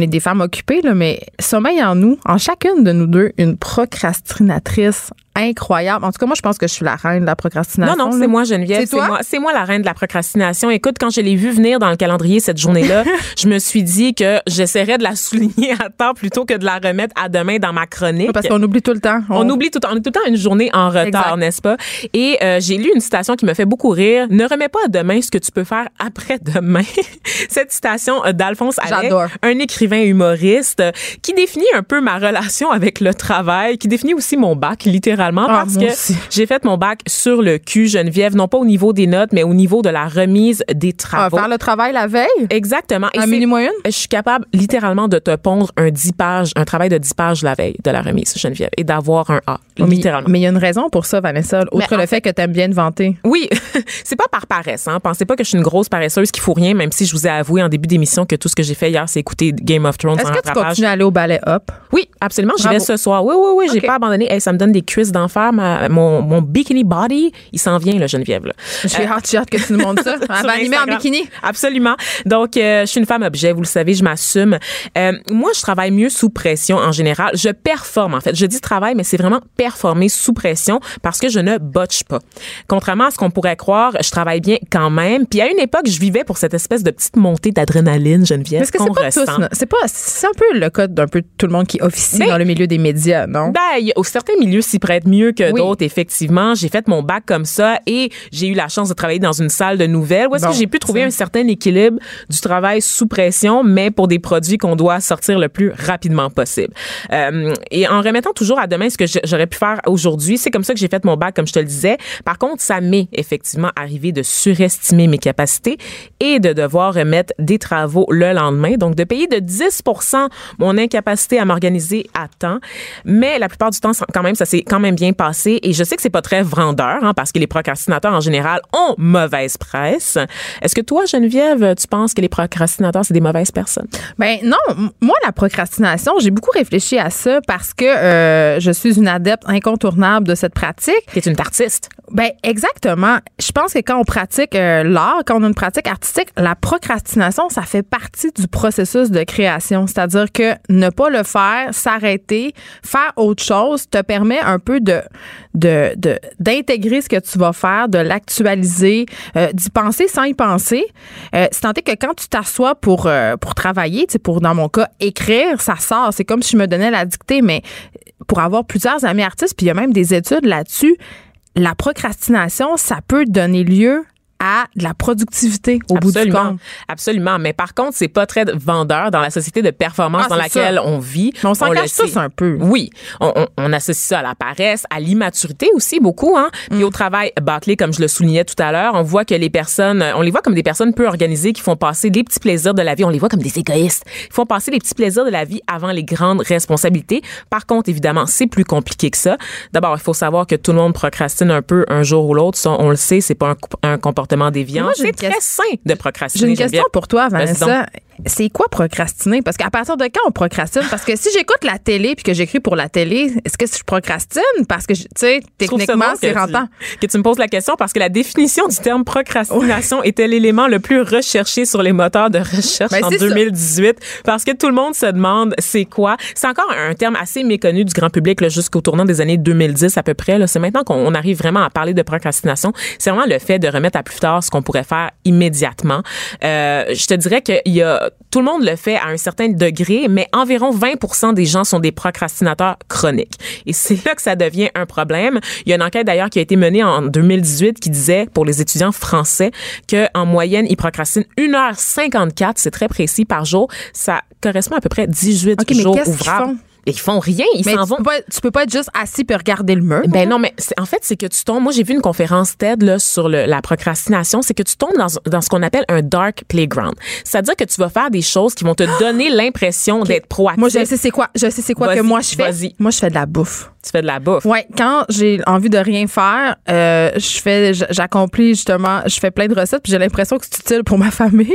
est des femmes occupées, là, mais sommeil en nous, en chacune de nous deux, une procrastinatrice incroyable. En tout cas, moi, je pense que je suis la reine de la procrastination. Non, non, c'est moi, Geneviève. C'est moi, c'est moi la reine de la procrastination. Écoute, quand je l'ai vu venir dans le calendrier cette journée-là, je me suis dit que j'essaierais de la souligner à temps plutôt que de la remettre à demain dans ma chronique. Parce qu'on oublie tout le temps. On oublie tout, on est tout le temps une journée en retard, n'est-ce pas? Et euh, j'ai lu une citation qui me fait beaucoup rire. Ne remets pas à demain ce que tu peux faire après-demain. Cette citation euh, d'Alphonse Allais, un écrivain humoriste euh, qui définit un peu ma relation avec le travail, qui définit aussi mon bac, littéralement, Ah, parce que j'ai fait mon bac sur le cul, Geneviève, non pas au niveau des notes, mais au niveau de la remise des Ah, travaux. faire le travail la veille? Exactement. Un c'est- mini moyenne? je suis capable littéralement de te pondre un 10 pages, un travail de 10 pages la veille de la remise, Geneviève, et d'avoir un A, Mais- littéralement. Mais il y a une raison pour ça, Vanessa, outre le fait que tu aimes bien te vanter. Oui, c'est pas par paresse. Hein. Pensez pas que je suis une grosse paresseuse qui fout rien, même si je vous ai avoué en début d'émission que tout ce que j'ai fait hier, c'est écouter Game of Thrones Est-ce que tu continues à aller au ballet hop? Oui, absolument. J'y vais ce soir. Oui, oui, oui. J'ai pas abandonné. Hey, ça me donne des cuisses d'enfer. Ma- Mon, mon bikini body, il s'en vient, là, Geneviève. Là. J'ai hâte, j'ai hâte que tu nous montres ça. Elle va animer en bikini. Absolument. Donc, euh, je suis une femme objet, vous le savez, je m'assume. Euh, moi, je travaille mieux sous pression en général. Je performe, en fait. Je dis travail, mais c'est vraiment performer sous pression parce que je ne botche pas. Contrairement à ce qu'on pourrait croire, je travaille bien quand même. Puis à une époque, je vivais pour cette espèce de petite montée d'adrénaline, Geneviève, est-ce que c'est pas ressent. tous, non? c'est pas, c'est un peu le cas d'un peu tout le monde qui officie Ben, dans le milieu des médias, non? Ben, certains milieux s'y prêtent mieux que Oui. d'autres, effectivement. J'ai fait mon bac comme ça et j'ai eu la chance de travailler dans une salle de nouvelles où est-ce Bon, que j'ai pu trouver un certain équilibre du travail sous pression, mais pour des produits qu'on doit sortir le plus rapidement possible. Euh, et en remettant toujours à demain ce que j'aurais pu faire aujourd'hui, c'est comme ça que j'ai fait mon bac, comme je te le disais. Par contre, ça m'est effectivement arrivé de surestimer mes capacités et de devoir remettre des travaux le lendemain. Donc, de payer de 10% mon incapacité à m'organiser à temps. Mais la plupart du temps, quand même, ça s'est quand même bien passé. Et je sais que c'est pas très vendeur, hein, parce que les procrastinateurs, en général, ont mauvaise presse. Est-ce que toi, Geneviève, tu penses que les procrastinateurs, c'est des mauvaises personnes? Ben non, moi la procrastination, j'ai beaucoup réfléchi à ça parce que euh, je suis une adepte incontournable de cette pratique. T'es une artiste. Ben exactement. Je pense que quand on pratique euh, l'art, quand on a une pratique artistique, la procrastination, ça fait partie du processus de création. C'est-à-dire que ne pas le faire, s'arrêter, faire autre chose, te permet un peu d'intégrer ce que tu vas faire, de l'actualiser, euh, d'y penser sans y penser. Euh, c'est tant que quand tu t'assois pour euh, pour travailler, pour dans mon cas écrire, ça sort. C'est comme si je me donnais la dictée, mais pour avoir plusieurs amis artistes, puis il y a même des études là-dessus la procrastination, ça peut donner lieu à de la productivité au bout du compte. Absolument. Mais par contre, c'est pas très vendeur dans la société de performance Ah, dans laquelle ça. on vit. Mais on s'en cache tous un peu. Oui. On, on- on associe ça à la paresse, à l'immaturité aussi beaucoup, hein. Mm. Puis au travail bâclé, comme je le soulignais tout à l'heure, on voit que les personnes, on les voit comme des personnes peu organisées qui font passer des petits plaisirs de la vie. On les voit comme des égoïstes. Ils font passer les petits plaisirs de la vie avant les grandes responsabilités. Par contre, évidemment, c'est plus compliqué que ça. D'abord, il faut savoir que tout le monde procrastine un peu un jour ou l'autre. Ça, on le sait, c'est pas un, un comportement déviant. Moi, j'ai C'est une très question- sain de J'ai procrastiner. une question pour toi, Vanessa. C'est quoi procrastiner? Parce qu'à partir de quand on procrastine? Parce que si j'écoute la télé puis que j'écris pour la télé, est-ce que je procrastine? Parce que, je- tu sais, techniquement, c'est rentant. Que tu me poses la question parce que la définition du terme procrastination était l'élément le plus recherché sur les moteurs de recherche Ben, en c'est ça. 2018 parce que tout le monde se demande c'est quoi? C'est encore un terme assez méconnu du grand public jusqu'au tournant des années 2010 à peu près. C'est maintenant qu'on on arrive vraiment à parler de procrastination. C'est vraiment le fait de remettre à plus ce qu'on pourrait faire immédiatement. Euh, je te dirais que y a tout le monde le fait à un certain degré, mais environ 20% des gens sont des procrastinateurs chroniques. Et c'est là que ça devient un problème. Il y a une enquête d'ailleurs qui a été menée en 2018 qui disait pour les étudiants français que en moyenne ils procrastinent 1h54, c'est très précis par jour. Ça correspond à peu près 18 OK, mais jours ouvrables. Et ils font rien, ils s'en tu vont. peux, pas, tu peux pas être juste assis puis regarder le mur. Ben non, mais en fait, c'est que tu tombes. Moi, j'ai vu une conférence TED là, sur le- la procrastination. C'est que tu tombes dans, dans ce qu'on appelle un dark playground. C'est-à-dire que tu vas faire des choses qui vont te donner l'impression d'être proactif. Moi, je sais c'est quoi. Je sais c'est quoi que moi je fais. Moi, je fais de la bouffe. Tu fais de la bouffe. Ouais, quand j'ai envie de rien faire, euh, je fais, j'accomplis justement, je fais plein de recettes, puis j'ai l'impression que c'est utile pour ma famille.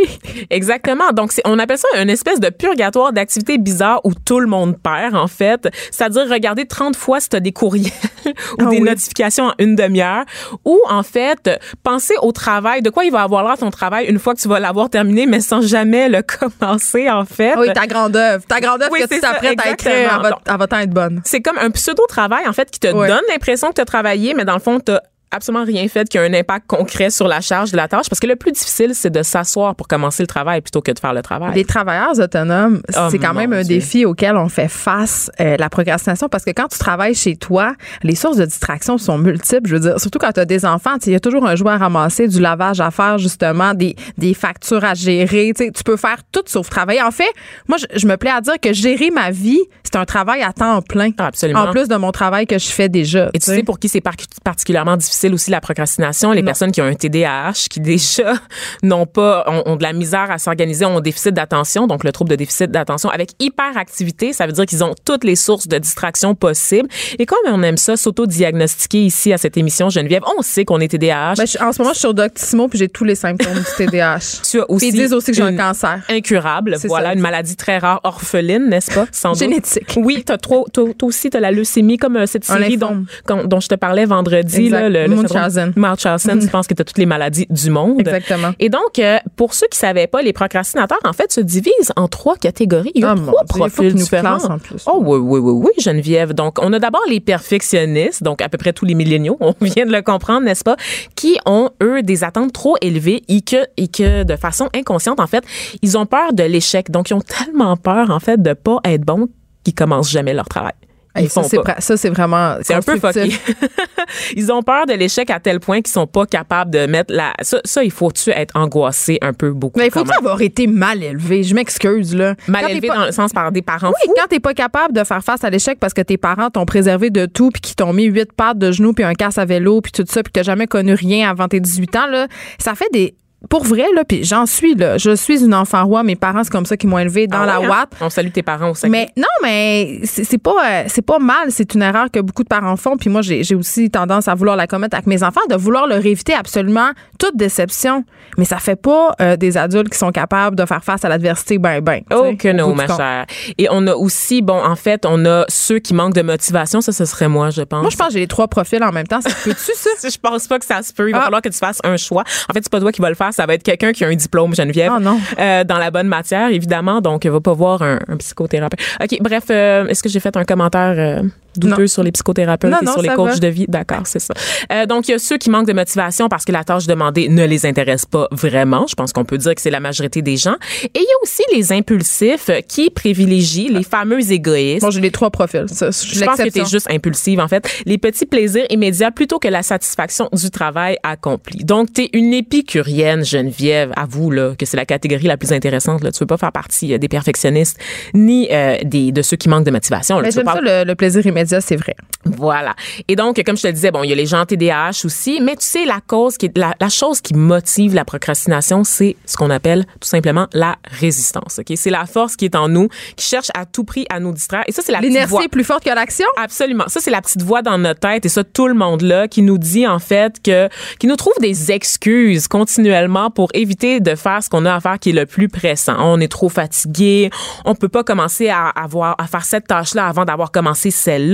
Exactement. Donc, on appelle ça une espèce de purgatoire d'activités bizarres où tout le monde perd, en fait. C'est-à-dire regarder 30 fois si tu as des courriels ou Ah des oui. notifications en une demi-heure. Ou, en fait, penser au travail, de quoi il va avoir l'air ton travail une fois que tu vas l'avoir terminé, mais sans jamais le commencer, en fait. Oui, ta grande œuvre. Ta grande œuvre Oui, que tu t'apprêtes à écrire, elle va, elle va être bonne. c'est comme un pseudo-travail, en fait, qui te donne l'impression que tu as travaillé, mais dans le fond, tu absolument rien fait qui a un impact concret sur la charge de la tâche. Parce que le plus difficile, c'est de s'asseoir pour commencer le travail plutôt que de faire le travail. Les travailleurs autonomes, Oh, c'est quand même un Dieu. défi auquel on fait face, euh, la procrastination, parce que quand tu travailles chez toi, les sources de distraction sont multiples. Je veux dire, surtout quand tu as des enfants, il y a toujours un jouet à ramasser, du lavage à faire, justement, des, des factures à gérer. Tu peux faire tout sauf travailler. En fait, moi, je, je me plais à dire que gérer ma vie, c'est un travail à temps plein. Ah, absolument. En plus de mon travail que je fais déjà. Et tu sais pour qui c'est par- particulièrement difficile aussi la procrastination, les personnes qui ont un TDAH, qui déjà n'ont pas, ont, ont de la misère à s'organiser, ont un déficit d'attention, donc le trouble de déficit d'attention avec hyperactivité, ça veut dire qu'ils ont toutes les sources de distraction possibles. Et comme on aime ça, s'auto-diagnostiquer ici à cette émission, Geneviève, on sait qu'on est TDAH. Ben, je- en ce moment, je suis sur Doctissimo puis j'ai tous les symptômes du TDAH. tu as aussi Puis ils disent aussi que j'ai un cancer. incurable. Voilà, ça. une maladie très rare, orpheline, n'est-ce pas? Sans doute? Génétique. Oui, t'as trop, toi, aussi, t'as la leucémie, comme euh, cette série dont, dont je te parlais vendredi. Là, le, le Munchausen. Munchausen, tu penses que t'as toutes les maladies du monde. Exactement. Et donc, euh, pour ceux qui savaient pas, les procrastinateurs, en fait, se divisent en trois catégories. Il y a Ah, trois Dieu, profils différents. en plus. Oh oui, oui, oui, oui, Geneviève. Donc, on a d'abord les perfectionnistes, donc à peu près tous les milléniaux, on vient de le comprendre, n'est-ce pas, qui ont, eux, des attentes trop élevées et que, et que de façon inconsciente, en fait, ils ont peur de l'échec. Donc, ils ont tellement peur, en fait, de pas être bons qu'ils commencent jamais leur travail. Ils ça, c'est pas. pra- ça, c'est vraiment. C'est un peu fucké. ils ont peur de l'échec à tel point qu'ils sont pas capables de mettre la. Ça, ça il faut-tu être angoissé un peu beaucoup? Mais il faut quand même. avoir été mal élevé. Je m'excuse, là. Mal Quand élevé pas- dans le sens par des parents Oui, fous? quand t'es pas capable de faire face à l'échec parce que tes parents t'ont préservé de tout puis qu'ils t'ont mis huit pattes de genoux puis un casse à vélo puis tout ça puis que t'as jamais connu rien avant tes 18 ans, là, ça fait des. Pour vrai, là, puis j'en suis, là. Je suis une enfant roi. Mes parents, c'est comme ça qu'ils m'ont élevé dans Ah la ouais, hein? Watt. On salue tes parents au Saguenay. Mais non, mais c'est pas euh, c'est pas mal, c'est une erreur que beaucoup de parents font puis moi j'ai aussi tendance à vouloir la commettre avec mes enfants de vouloir leur éviter absolument toute déception. Mais ça fait pas euh, des adultes qui sont capables de faire face à l'adversité ben ben. Oh que non, ma chère. Et on a aussi, bon, en fait, on a ceux qui manquent de motivation. Ça, ce serait moi, je pense. Moi je pense que j'ai les trois profils en même temps, ça se peut-tu ça? Je pense pas que ça se peut. Il va Ah. falloir que tu fasses un choix. En fait, c'est pas toi qui vas le faire. Ça va être quelqu'un qui a un diplôme, Geneviève. Ah non. Euh, dans la bonne matière, évidemment. Donc, va pas voir un, un psychothérapeute. OK, bref, euh, est-ce que j'ai fait un commentaire euh, douteux Non. sur les psychothérapeutes Non, et non, sur les coachs va. de vie? D'accord, c'est ça. Euh, donc, il y a ceux qui manquent de motivation parce que la tâche demandée ne les intéresse pas vraiment. Je pense qu'on peut dire que c'est la majorité des gens. Et il y a aussi les impulsifs qui privilégient les fameux égoïstes. Bon, j'ai les trois profils. Ça, je pense que tu l'exception. es juste impulsive, en fait. Les petits plaisirs immédiats plutôt que la satisfaction du travail accompli. Donc, tu es une épicurienne, Geneviève. Avoue, là, que c'est la catégorie la plus intéressante. Là. Tu veux pas faire partie euh, des perfectionnistes ni euh, des, de ceux qui manquent de motivation. là. Mais Tu veux j'aime pas- ça le, le plaisir immédiat, c'est vrai. voilà. Et donc, comme je te le disais, bon, il y a les gens TDAH aussi, mais tu sais, la cause qui est, la, la chose qui motive la procrastination, c'est ce qu'on appelle tout simplement la résistance. Ok, c'est la force qui est en nous, qui cherche à tout prix à nous distraire. Et ça, c'est la voix. est plus forte que l'action? Absolument. Ça, c'est la petite voix dans notre tête et ça, tout le monde là qui nous dit, en fait, que, qui nous trouve des excuses continuellement pour éviter de faire ce qu'on a à faire qui est le plus pressant. On est trop fatigué. On peut pas commencer à avoir, à faire cette tâche-là avant d'avoir commencé celle-là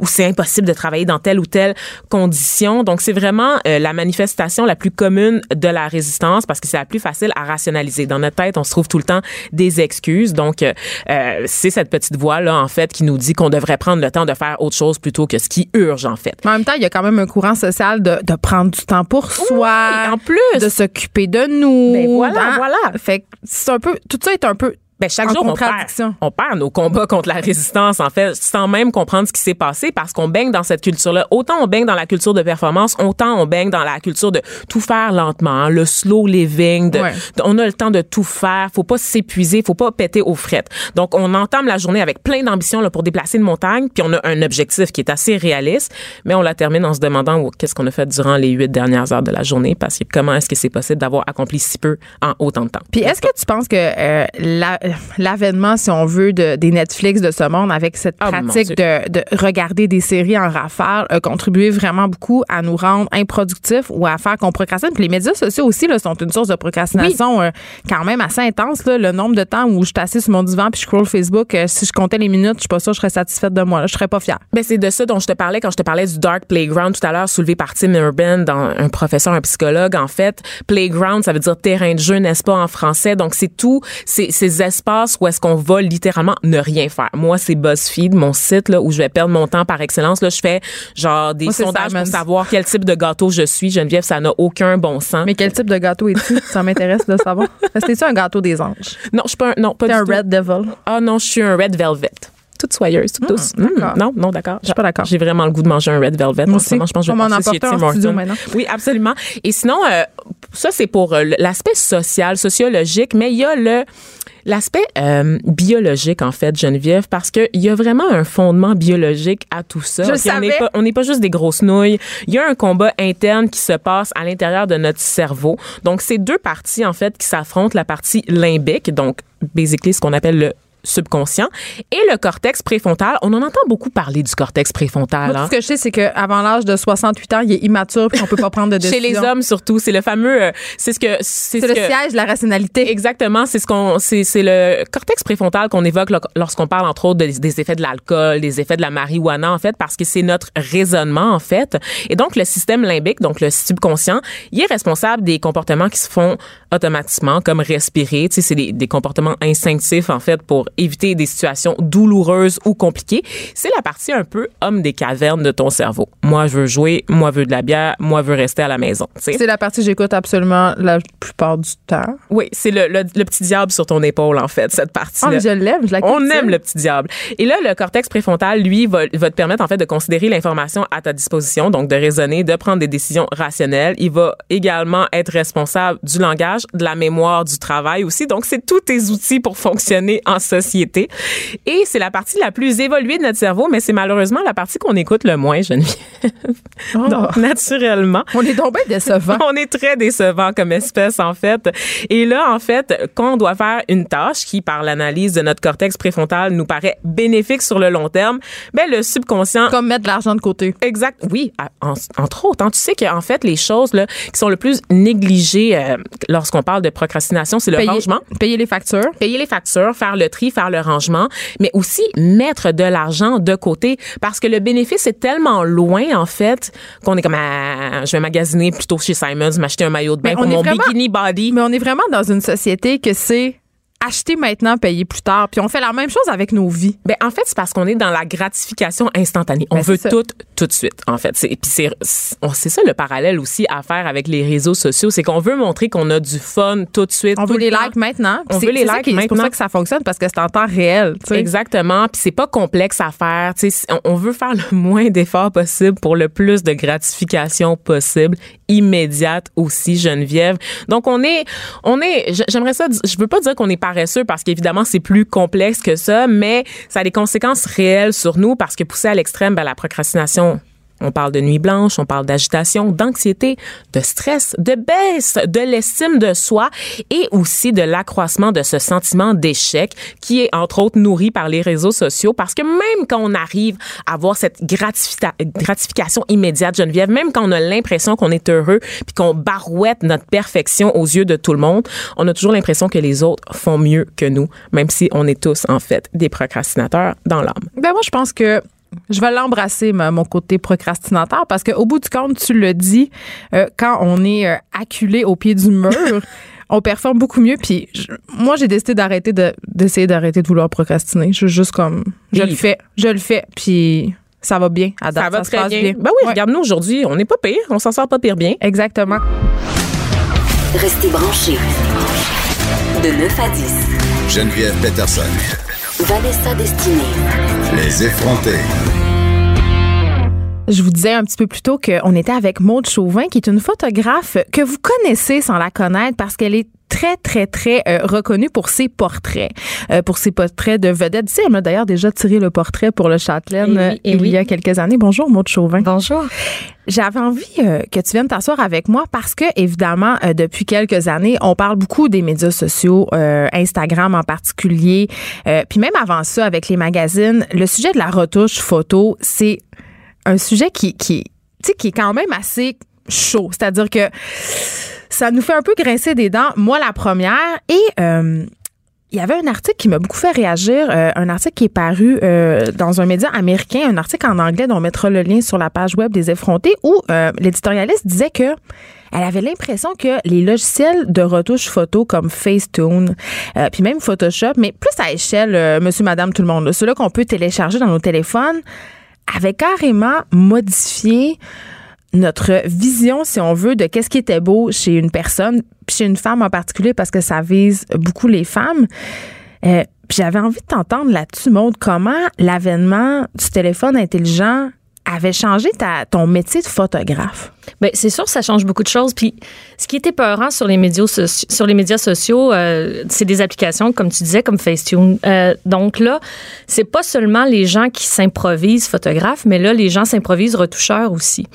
ou c'est impossible de travailler dans telle ou telle condition. Donc, c'est vraiment euh, la manifestation la plus commune de la résistance parce que c'est la plus facile à rationaliser. Dans notre tête, on se trouve tout le temps des excuses. Donc, euh, euh, c'est cette petite voix-là, en fait, qui nous dit qu'on devrait prendre le temps de faire autre chose plutôt que ce qui urge, en fait. En même temps, il y a quand même un courant social de, de prendre du temps pour soi. en plus. De s'occuper de nous. Ben voilà, hein? voilà. Fait que c'est un peu. Tout ça est un peu. Ben, chaque En jour, on perd, on perd nos combats contre la résistance, en fait, sans même comprendre ce qui s'est passé parce qu'on baigne dans cette culture-là. Autant on baigne dans la culture de performance, autant on baigne dans la culture de tout faire lentement, hein, le slow living, de, Ouais. de- on a le temps de tout faire, faut pas s'épuiser, faut pas péter aux frettes. Donc, on entame la journée avec plein d'ambition là, pour déplacer une montagne, puis on a un objectif qui est assez réaliste, mais on la termine en se demandant oh, qu'est-ce qu'on a fait durant les huit dernières heures de la journée parce que comment est-ce que c'est possible d'avoir accompli si peu en autant de temps. Puis est-ce que tu penses que euh, la- l'avènement, si on veut, de, des Netflix de ce monde avec cette mon pratique de, de regarder des séries en rafale a contribué vraiment beaucoup à nous rendre improductifs ou à faire qu'on procrastine. Puis les médias sociaux aussi là, sont une source de procrastination euh, quand même assez intense. Là, le nombre de temps où je suis assise sur mon divan puis je scroll Facebook, euh, si je comptais les minutes, je suis pas sûre que je serais satisfaite de moi. Là, je serais pas fière. Ben, c'est de ça dont je te parlais quand je te parlais du Dark Playground tout à l'heure, soulevé par Tim Urban, dans un professeur, un psychologue. En fait, Playground, ça veut dire terrain de jeu, n'est-ce pas, en français? Donc, c'est tout, c'est ces espaces où est-ce qu'on va littéralement ne rien faire. Moi, c'est BuzzFeed, mon site, là, où je vais perdre mon temps par excellence. Là, je fais, genre, des Moi, sondages pour savoir quel type de gâteau je suis. Geneviève, ça n'a aucun bon sens. Mais quel type de gâteau es-tu? Ça m'intéresse de savoir. Est-ce que t'es-tu un gâteau des anges? non, je suis pas un, non, pas du un tout. Red Devil? Ah non, je suis un Red Velvet. Tout toute soyeuse, toute douce. Hmm, d'accord. Mm, non, non, d'accord. Je suis pas d'accord. J'ai vraiment le goût de manger un Red Velvet. Moi En aussi. je pense que je vais passer chez Tim en Hortons. Oui, absolument. Et sinon, euh, ça, c'est pour euh, l'aspect social, sociologique, mais il y a le L'aspect euh, biologique, en fait, Geneviève, parce qu'il y a vraiment un fondement biologique à tout ça. Je Puis on n'est savais. pas- on n'est pas juste des grosses nouilles. Il y a un combat interne qui se passe à l'intérieur de notre cerveau. Donc, c'est deux parties, en fait, qui s'affrontent. La partie limbique, donc, basically, ce qu'on appelle le subconscient, et le cortex préfrontal. On en entend beaucoup parler du cortex préfrontal. Moi, tout hein. ce que je sais, c'est qu'avant l'âge de 68 ans, il est immature puis on peut pas prendre de Chez décision. les hommes, surtout. C'est le fameux... euh, c'est ce que... C'est ce le que- siège de la rationalité. Exactement, c'est ce qu'on c'est c'est le cortex préfrontal qu'on évoque lo- lorsqu'on parle entre autres des, des effets de l'alcool, des effets de la marijuana en fait parce que c'est notre raisonnement en fait. Et donc le système limbique, donc le subconscient, il est responsable des comportements qui se font automatiquement comme respirer, tu sais c'est des, des comportements instinctifs en fait pour éviter des situations douloureuses ou compliquées. C'est la partie un peu homme des cavernes de ton cerveau. Moi je veux jouer, moi je veux de la bière, moi je veux rester à la maison. C'est la partie que j'écoute absolument la plupart du temps. Oui, c'est le, le, le petit diable sur ton épaule, en fait, cette partie-là. Ah, je l'aime, je la On aime le petit diable. Et là, le cortex préfrontal, lui, va, va te permettre, en fait, de considérer l'information à ta disposition, donc de raisonner, de prendre des décisions rationnelles. Il va également être responsable du langage, de la mémoire, du travail aussi. Donc, c'est tous tes outils pour fonctionner en société. Et c'est la partie la plus évoluée de notre cerveau, mais c'est malheureusement la partie qu'on écoute le moins, Geneviève. Oh. Donc, naturellement. On est donc bien décevant. On est très décevant comme espèce, en fait. Et là, en fait, quand on doit faire une tâche qui, par l'analyse de notre cortex préfrontal, nous paraît bénéfique sur le long terme, ben, le subconscient Comme mettre de l'argent de côté. Exact. Oui, en- entre autres. hein. tu sais qu'en fait, les choses là, qui sont le plus négligées euh, lorsqu'on parle de procrastination, c'est le Payer, rangement. payer les factures. Payer les factures, faire le tri, faire le rangement, mais aussi mettre de l'argent de côté parce que le bénéfice est tellement loin, en fait, qu'on est comme, ah, je vais magasiner plutôt chez Simons, m'acheter un maillot de bain Mais pour mon vraiment- bikini body. Mais on est vraiment dans une société que c'est acheter maintenant, payer plus tard. Puis on fait la même chose avec nos vies. Ben, en fait, c'est parce qu'on est dans la gratification instantanée. On Ben, veut tout tout de suite, en fait. C'est, puis c'est, ça le parallèle aussi à faire avec les réseaux sociaux. C'est qu'on veut montrer qu'on a du fun tout de suite. On veut le les temps. likes maintenant. On veut les likes qui- C'est pour maintenant. ça que ça fonctionne parce que c'est en temps réel. tu sais. Exactement. Puis c'est pas complexe à faire. On, on veut faire le moins d'efforts possible pour le plus de gratification possible, immédiate aussi, Geneviève. Donc on est, on est. J'aimerais ça. Je veux pas dire qu'on est paresseux parce qu'évidemment c'est plus complexe que ça, mais ça a des conséquences réelles sur nous parce que poussé à l'extrême, ben, la procrastination. On parle de nuit blanche, on parle d'agitation, d'anxiété, de stress, de baisse de l'estime de soi et aussi de l'accroissement de ce sentiment d'échec qui est entre autres nourri par les réseaux sociaux parce que même quand on arrive à avoir cette gratifica- gratification immédiate, Geneviève, même quand on a l'impression qu'on est heureux puis qu'on barouette notre perfection aux yeux de tout le monde, on a toujours l'impression que les autres font mieux que nous, même si on est tous en fait des procrastinateurs dans l'âme. Ben moi, je pense que je vais l'embrasser, mon côté procrastinateur, parce qu'au bout du compte, tu le dis, euh, quand on est euh, acculé au pied du mur, on performe beaucoup mieux. Puis je- moi, j'ai décidé d'arrêter de d'essayer d'arrêter de vouloir procrastiner. Je suis juste comme, je le fais, je le fais, puis ça va bien. À date, Ça va se très passe bien. bien. Ben oui, Ouais. regarde-nous aujourd'hui, on n'est pas pire, on s'en sort pas pire bien. Exactement. Restez branchés. De 9 à 10. Geneviève Peterson. Vanessa Destinée. Les effrontés. Je vous disais un petit peu plus tôt qu'on était avec Maude Chauvin, qui est une photographe que vous connaissez sans la connaître parce qu'elle est très, très, très euh, reconnue pour ses portraits, euh, pour ses portraits de vedettes. Tu sais, elle m'a d'ailleurs déjà tiré le portrait pour le Châtelaine Eh oui, eh il oui. y a quelques années. Bonjour, Maude Chauvin. Bonjour. J'avais envie euh, que tu viennes t'asseoir avec moi parce que, évidemment, euh, depuis quelques années, on parle beaucoup des médias sociaux, euh, Instagram en particulier. Euh, Puis même avant ça, avec les magazines, le sujet de la retouche photo, c'est un sujet qui, qui, qui est quand même assez chaud. C'est-à-dire que ça nous fait un peu grincer des dents, moi la première. Et euh, il y avait un article qui m'a beaucoup fait réagir, euh, un article qui est paru euh, dans un média américain, un article en anglais dont on mettra le lien sur la page web des effrontés, où l'éditorialiste disait que elle avait l'impression que les logiciels de retouche photo comme Facetune, puis même Photoshop, mais plus à échelle, monsieur, madame, tout le monde, là, ceux-là qu'on peut télécharger dans nos téléphones, avaient carrément modifié notre vision, si on veut, de qu'est-ce qui était beau chez une personne, chez une femme en particulier, parce que ça vise beaucoup les femmes. Euh, j'avais envie de t'entendre là-dessus, Maude, comment l'avènement du téléphone intelligent avait changé ta, ton métier de photographe? Ben, c'est sûr, ça change beaucoup de choses. Puis, ce qui était peurant sur les médias, sur les médias sociaux, euh, c'est des applications, comme tu disais, comme Facetune. Euh, donc là, c'est pas seulement les gens qui s'improvisent photographes, mais là, les gens s'improvisent retoucheurs aussi.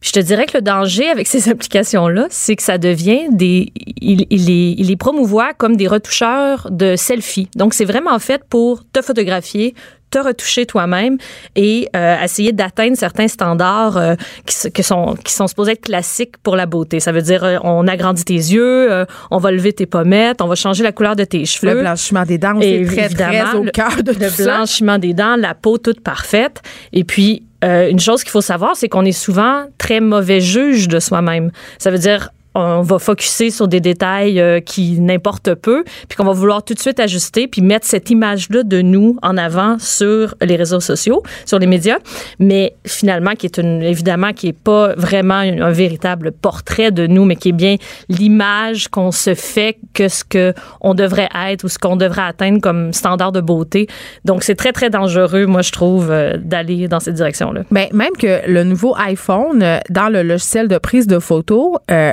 Puis je te dirais que le danger avec ces applications-là, c'est que ça devient des. Il, il, les, il les promouvoit comme des retoucheurs de selfies. Donc, c'est vraiment fait pour te photographier, te retoucher toi-même et euh, essayer d'atteindre certains standards euh, qui, sont qui sont supposés être classiques pour la beauté. Ça veut dire euh, on agrandit tes yeux, euh, on va lever tes pommettes, on va changer la couleur de tes cheveux. Le blanchiment des dents, c'est très, très évidemment, au le- cœur de le tout ça. blanchiment des dents, la peau toute parfaite. Et puis, euh, une chose qu'il faut savoir, c'est qu'on est souvent très mauvais juge de soi-même. Ça veut dire on va focuser sur des détails euh, qui n'importent peu, puis qu'on va vouloir tout de suite ajuster, puis mettre cette image-là de nous en avant sur les réseaux sociaux, sur les médias, mais finalement qui est une, évidemment qui est pas vraiment un, véritable portrait de nous, mais qui est bien l'image qu'on se fait que ce que on devrait être ou ce qu'on devrait atteindre comme standard de beauté. Donc c'est très très dangereux, moi je trouve, euh, d'aller dans cette direction-là. Ben, même que le nouveau iPhone, euh, dans le logiciel de prise de photo, euh,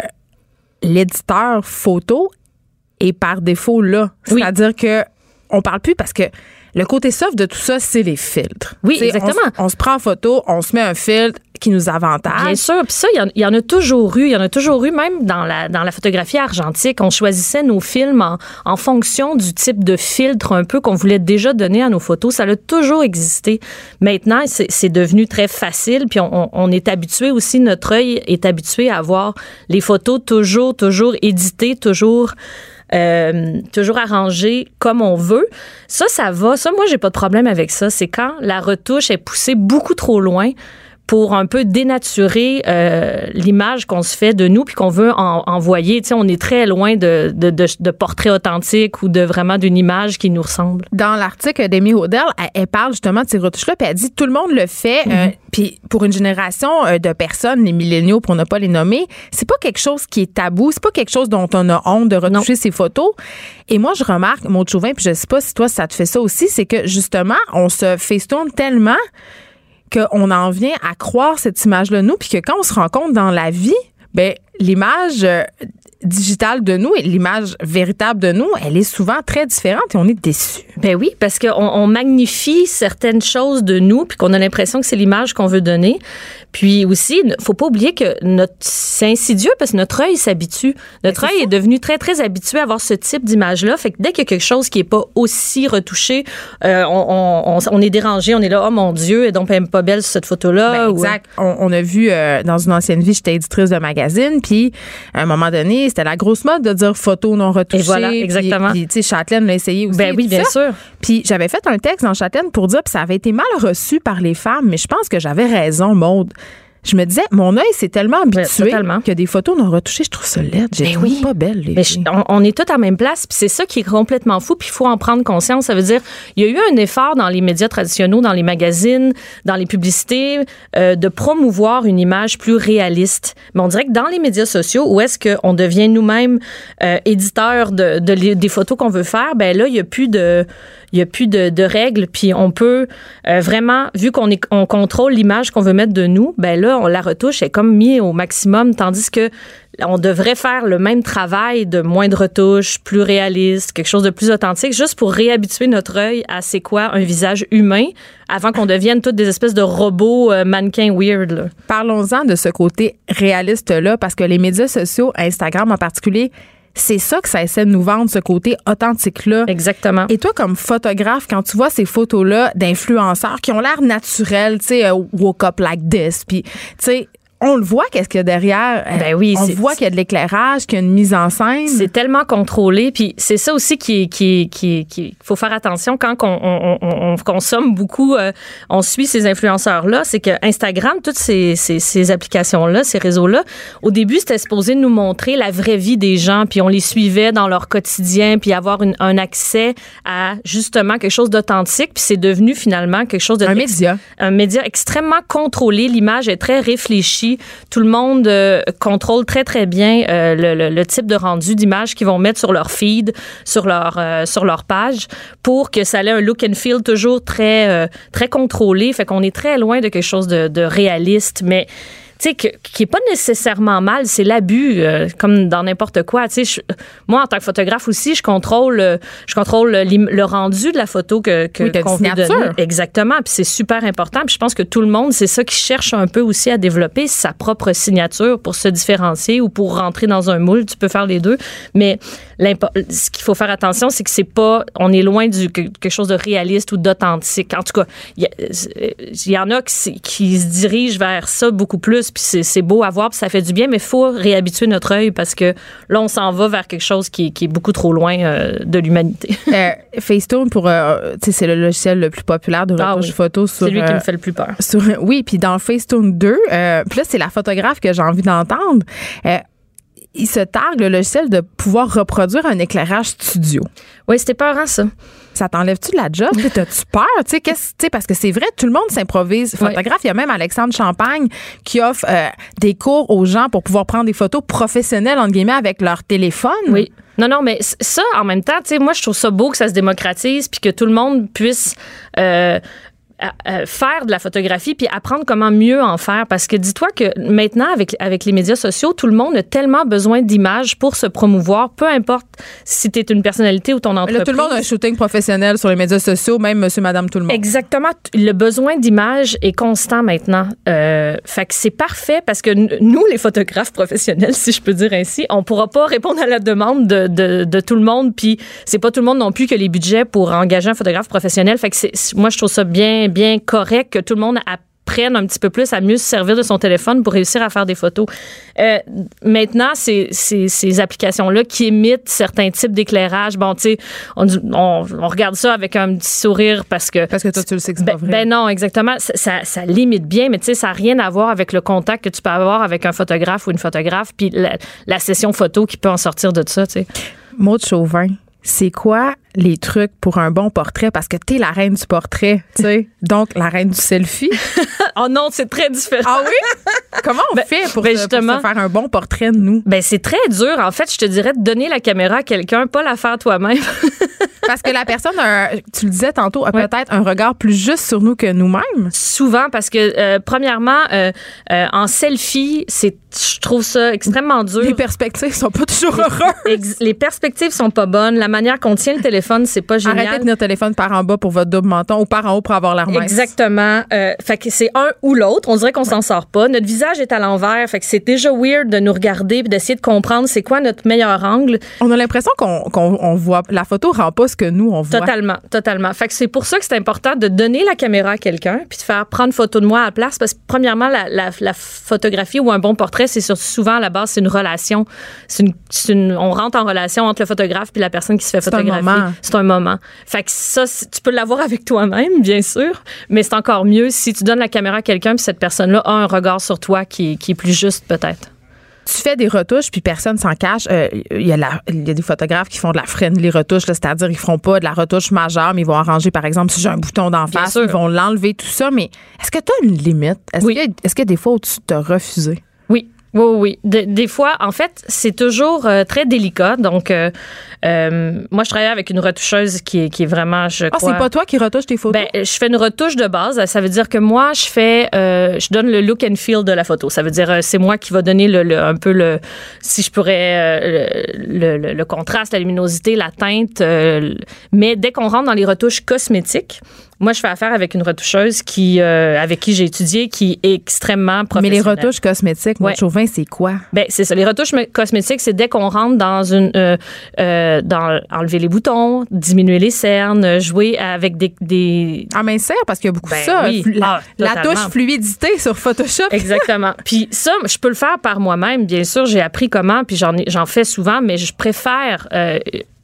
l'éditeur photo est par défaut là. Oui. C'est-à-dire que on parle plus parce que le côté soft de tout ça, c'est les filtres. Oui, exactement. On, se- on se prend en photo, on se met un filtre qui nous avantage. Bien sûr, puis ça, il y en- il y, en a toujours eu. Il y en a toujours eu, même dans la, dans la photographie argentique. On choisissait nos films en, en fonction du type de filtre un peu qu'on voulait déjà donner à nos photos. Ça a toujours existé. Maintenant, c'est c'est devenu très facile, puis on, on- on est habitué aussi, notre œil est habitué à voir les photos toujours, toujours éditées, toujours... euh, toujours arrangées comme on veut. Ça, ça va. Ça, moi, j'ai pas de problème avec ça. C'est quand la retouche est poussée beaucoup trop loin pour un peu dénaturer euh, l'image qu'on se fait de nous puis qu'on veut en- envoyer. Tu sais, on est très loin de, de, de, de portraits authentiques ou de vraiment d'une image qui nous ressemble. Dans l'article d'Amy Hodel, elle, elle parle justement de ces retouches-là, puis elle dit tout le monde le fait. Mhm. euh, puis pour une génération euh, de personnes, les milléniaux, pour ne pas les nommer, c'est pas quelque chose qui est tabou, c'est pas quelque chose dont on a honte de retoucher ses photos. Et moi, je remarque, mon Chauvin, puis je sais pas si toi ça te fait ça aussi, c'est que justement, on se festourne tellement qu'on en vient à croire cette image-là nous, puis que quand on se rencontre dans la vie, ben l'image euh, digitale de nous et l'image véritable de nous, elle est souvent très différente et on est déçu. Ben oui, parce qu'on on magnifie certaines choses de nous, puis qu'on a l'impression que c'est l'image qu'on veut donner. Puis aussi, faut pas oublier que notre c'est insidieux parce que notre œil s'habitue. Notre œil est devenu très très habitué à avoir ce type d'image-là. Fait que dès qu'il y a quelque chose qui est pas aussi retouché, euh, on, on- on- on est dérangé, on est là, oh mon Dieu, et donc pas belle cette photo-là. Ben, ou- exact. On, on a vu euh, dans une ancienne vie, j'étais éditrice de magazine, puis à un moment donné, c'était la grosse mode de dire photo non retouchée. Et voilà, exactement. Puis, tu sais, Châtelaine l'a essayé aussi. Ben oui, bien ça. sûr. Puis j'avais fait un texte dans Châtelaine pour dire, puis ça avait été mal reçu par les femmes, mais je pense que j'avais raison, Maude. Je me disais, mon œil s'est tellement habitué totalement. que des photos non retouchées, je trouve ça laid. J'ai Ben oui. pas belle, les Mais filles. je- on, on est tous à la même place, puis c'est ça qui est complètement fou, puis il faut en prendre conscience. Ça veut dire, il y a eu un effort dans les médias traditionnels, dans les magazines, dans les publicités, euh, de promouvoir une image plus réaliste. Mais on dirait que dans les médias sociaux, où est-ce qu'on devient nous-mêmes euh, éditeurs de, de les- des photos qu'on veut faire, ben là, il y a plus de, il y a plus de, de règles, puis on peut euh, vraiment, vu qu'on on contrôle l'image qu'on veut mettre de nous, ben là, on la retouche est comme mis au maximum, tandis que on devrait faire le même travail de moins de retouches, plus réaliste, quelque chose de plus authentique, juste pour réhabituer notre œil à c'est quoi un visage humain, avant qu'on devienne toutes des espèces de robots euh, mannequins weird. Parlons-en de ce côté réaliste-là, parce que les médias sociaux, Instagram en particulier, c'est ça que ça essaie de nous vendre, ce côté authentique-là. Exactement. Et toi, comme photographe, quand tu vois ces photos-là d'influenceurs qui ont l'air naturels, tu sais, euh, woke up like this, puis, tu sais, on le voit, qu'est-ce qu'il y a derrière. Euh, Ben oui, on voit qu'il y a de l'éclairage, qu'il y a une mise en scène. C'est tellement contrôlé, puis c'est ça aussi qui qui faut faire attention quand on, on- on- on consomme beaucoup, euh, on suit ces influenceurs là, c'est que Instagram, toutes ces, ces, ces applications là, ces réseaux là, au début c'était supposé nous montrer la vraie vie des gens, puis on les suivait dans leur quotidien, puis avoir une- un accès à justement quelque chose d'authentique, puis c'est devenu finalement quelque chose de Un média. un média extrêmement contrôlé. L'image est très réfléchie. Tout le monde euh, contrôle très, très bien euh, le, type de rendu d'image qu'ils vont mettre sur leur feed, sur leur, euh, sur leur page, pour que ça ait un look and feel toujours très, très contrôlé. Fait qu'on est très loin de quelque chose de, de réaliste, mais tu sais, qui est pas nécessairement mal, c'est l'abus, euh, comme dans n'importe quoi. Tu sais, moi, en tant que photographe aussi, je contrôle, euh, je contrôle le rendu de la photo que, que Oui, qu'on veut donner. Exactement, puis c'est super important. Puis je pense que tout le monde, c'est ça qui cherche un peu aussi à développer sa propre signature pour se différencier ou pour rentrer dans un moule. Tu peux faire les deux, mais ce qu'il faut faire attention, c'est que c'est pas, on est loin du que- quelque chose de réaliste ou d'authentique. En tout cas, il y, y en a qui se dirigent vers ça beaucoup plus, puis c'est beau à voir, puis ça fait du bien, mais il faut réhabituer notre œil parce que là, on s'en va vers quelque chose qui, est- qui est beaucoup trop loin euh, de l'humanité. Euh, Facetune, pour, euh, tu sais, c'est le logiciel le plus populaire de Ah retouche oui. photo sur. C'est lui qui euh, me fait le plus peur. sur- oui, puis dans Facetune 2, euh, puis là, c'est la photographe que j'ai envie d'entendre. Il se targue le logiciel de pouvoir reproduire un éclairage studio. Oui, c'était peurant, ça. Ça t'enlève-tu de la job? T'as-tu peur? Tu sais, qu'est-ce- tu sais, parce que c'est vrai, tout le monde s'improvise photographe. Il y a même Alexandre Champagne qui offre euh, des cours aux gens pour pouvoir prendre des photos professionnelles, entre guillemets, avec leur téléphone. Oui. Non, non, mais ça, en même temps, tu sais, moi, je trouve ça beau que ça se démocratise puis que tout le monde puisse euh, à- à faire de la photographie puis apprendre comment mieux en faire. Parce que dis-toi que maintenant, avec, avec les médias sociaux, tout le monde a tellement besoin d'images pour se promouvoir, peu importe si tu es une personnalité ou ton entreprise. Là, tout le monde a un shooting professionnel sur les médias sociaux, même monsieur, madame, tout le monde. Exactement. Le besoin d'image est constant maintenant. Euh, fait que c'est parfait parce que nous, les photographes professionnels, si je peux dire ainsi, on pourra pas répondre à la demande de, de, de tout le monde. Puis c'est pas tout le monde non plus que les budgets pour engager un photographe professionnel. Fait que moi, je trouve ça bien, bien correct que tout le monde apprenne un petit peu plus à mieux se servir de son téléphone pour réussir à faire des photos. Euh, maintenant, c'est- ces applications-là qui émettent certains types d'éclairage. Bon, tu sais, on, dit- on, on regarde ça avec un petit sourire parce que Parce que toi, tu le sais que c'est ben, pas vrai. ben non, exactement. Ça, ça, ça limite bien, mais tu sais, ça n'a rien à voir avec le contact que tu peux avoir avec un photographe ou une photographe, puis la, la session photo qui peut en sortir de ça, tu sais. Maud Chauvin, c'est quoi les trucs pour un bon portrait? Parce que t'es la reine du portrait, tu sais. Donc, la reine du selfie. Oh non, c'est très différent. Ah oui? Comment on Ben, fait pour, ben se- pour justement. se faire un bon portrait de nous? Ben, c'est très dur. En fait, je te dirais de donner la caméra à quelqu'un, pas la faire toi-même. Parce que la personne, a tu le disais tantôt, a Ouais. peut-être un regard plus juste sur nous que nous-mêmes. Souvent, parce que, euh, premièrement, euh, euh, en selfie, c'est, je trouve ça extrêmement dur. Les perspectives sont pas toujours heureuses. Les perspectives sont pas bonnes. La manière qu'on tient le téléphone, c'est pas génial. Arrêtez de tenir le téléphone par en bas pour votre double menton ou par en haut pour avoir l'air mince. Exactement. Euh, fait que c'est un ou l'autre. On dirait qu'on s'en sort pas. Notre visage est à l'envers. Fait que c'est déjà weird de nous regarder et d'essayer de comprendre c'est quoi notre meilleur angle. On a l'impression qu'on qu'on- on voit. La photo rend pas ce que nous, on voit. Totalement, totalement. Fait que c'est pour ça que c'est important de donner la caméra à quelqu'un puis de faire prendre photo de moi à la place parce que premièrement la, la- la photographie ou un bon portrait c'est souvent à la base c'est une relation. Une, on rentre en relation entre le photographe puis la personne qui se fait C'est un photographier. moment. C'est un moment. Fait que ça tu peux l'avoir avec toi-même bien sûr, mais c'est encore mieux si tu donnes la caméra à quelqu'un puis cette personne-là a un regard sur toi qui, est- qui est plus juste peut-être. tu fais des retouches puis personne s'en cache. Euh, Il y, a y des photographes qui font de la friendly retouche, là, c'est-à-dire ils feront pas de la retouche majeure, mais ils vont arranger, par exemple, si j'ai un bouton d'en face, sûr. ils vont l'enlever, tout ça. Mais est-ce que tu as une limite? Est-ce Oui. que- est-ce qu'il y a des fois où tu te refusé? Oui. Oui, oui, oui. De- des fois, en fait, c'est toujours euh, très délicat. Donc, euh, euh, moi, je travaille avec une retoucheuse qui est, qui est vraiment, je Ah, c'est pas toi qui retouches tes photos? Ben, je fais une retouche de base. Ça veut dire que moi, je fais, je donne le look and feel de la photo. Ça veut dire, c'est moi qui va donner le, le- un peu le, si je pourrais, le, contraste, la luminosité, la teinte. mais dès qu'on rentre dans les retouches cosmétiques, moi, je fais affaire avec une retoucheuse qui, euh, avec qui j'ai étudié, qui est extrêmement mais professionnelle. les retouches cosmétiques, Ouais. Chauvin, c'est quoi? Ben, c'est ça. Les retouches cosmétiques, c'est dès qu'on rentre dans une, euh, euh, dans enlever les boutons, diminuer les cernes, euh, jouer avec des, des Amincir, parce qu'il y a beaucoup Ben de ça. oui. Flu- La, Ah, la touche fluidité sur Photoshop. Exactement. Puis ça, je peux le faire par moi-même. Bien sûr, j'ai appris comment, puis j'en j'en fais souvent, mais je préfère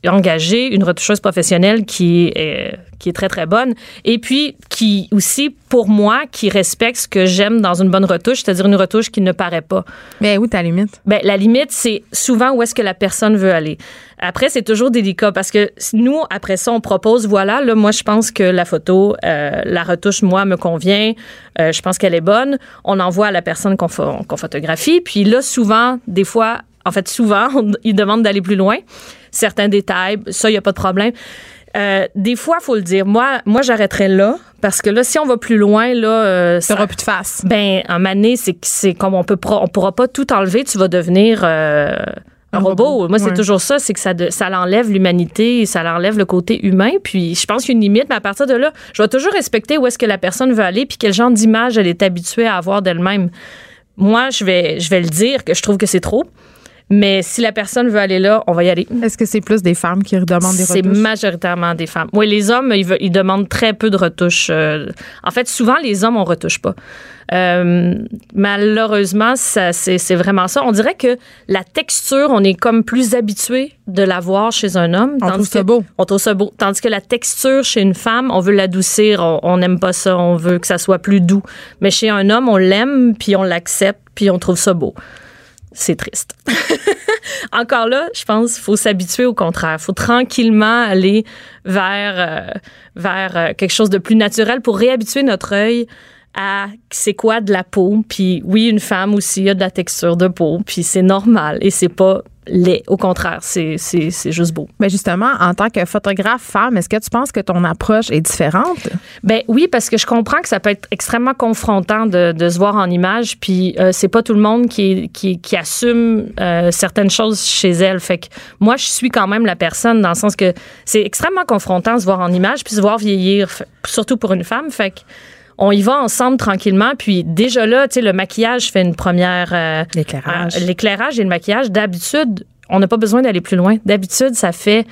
engagée, une retoucheuse professionnelle qui est, qui est très, très bonne. Et puis, qui aussi, pour moi, qui respecte ce que j'aime dans une bonne retouche, c'est-à-dire une retouche qui ne paraît pas. Mais où ta limite? Ben, la limite, c'est souvent où est-ce que la personne veut aller. Après, c'est toujours délicat parce que nous, après ça, on propose, voilà, là, moi, je pense que la photo, euh, la retouche, moi, me convient. Euh, je pense qu'elle est bonne. On envoie à la personne qu'on pho- qu'on photographie. Puis là, souvent, des fois, en fait, souvent, on- ils demandent d'aller plus loin. Certains détails, ça, il n'y a pas de problème. Euh, des fois, il faut le dire. Moi, moi j'arrêterais là parce que là, si on va plus loin, là, euh, ça- T'auras plus de face. ben, un moment donné, c'est c'est comme on peut on pourra pas tout enlever, tu vas devenir euh, un, Un robot. robot, Moi, c'est toujours ça, c'est que ça, de- ça l'enlève l'humanité, ça l'enlève le côté humain. Puis je pense qu'il y a une limite, mais à partir de là, je vais toujours respecter où est-ce que la personne veut aller, puis quel genre d'image elle est habituée à avoir d'elle-même. Moi, je vais, je vais le dire que je trouve que c'est trop. Mais si la personne veut aller là, on va y aller. Est-ce que c'est plus des femmes qui redemandent des C'est retouches? majoritairement des femmes. Oui, les hommes, ils, veulent- ils demandent très peu de retouches. euh. en fait, souvent, les hommes, on retouche pas. Euh, malheureusement, ça, c'est, c'est vraiment ça. On dirait que la texture, on est comme plus habitué de la voir chez un homme. On trouve ça que- beau. On trouve ça beau. Tandis que la texture chez une femme, on veut l'adoucir. On- On n'aime pas ça. On veut que ça soit plus doux. Mais chez un homme, on l'aime, puis on l'accepte, puis on trouve ça beau. C'est triste. Encore là, je pense qu'il faut s'habituer au contraire. Faut tranquillement aller vers, euh, vers euh, quelque chose de plus naturel pour réhabituer notre œil à c'est quoi de la peau. Puis oui, une femme aussi a de la texture de peau, puis c'est normal et c'est pas laid. Au contraire, c'est, c'est, c'est juste beau. Mais justement, en tant que photographe femme, est-ce que tu penses que ton approche est différente? Ben oui, parce que je comprends que ça peut être extrêmement confrontant de, de se voir en image, puis euh, c'est pas tout le monde qui, qui, qui assume euh, certaines choses chez elle. Fait que moi, je suis quand même la personne dans le sens que c'est extrêmement confrontant de se voir en image puis se voir vieillir, surtout pour une femme. Fait que on y va ensemble tranquillement. Puis déjà là, tu sais, le maquillage fait une première. euh, L'éclairage. euh, L'éclairage et le maquillage, d'habitude, on n'a pas besoin d'aller plus loin. D'habitude, ça fait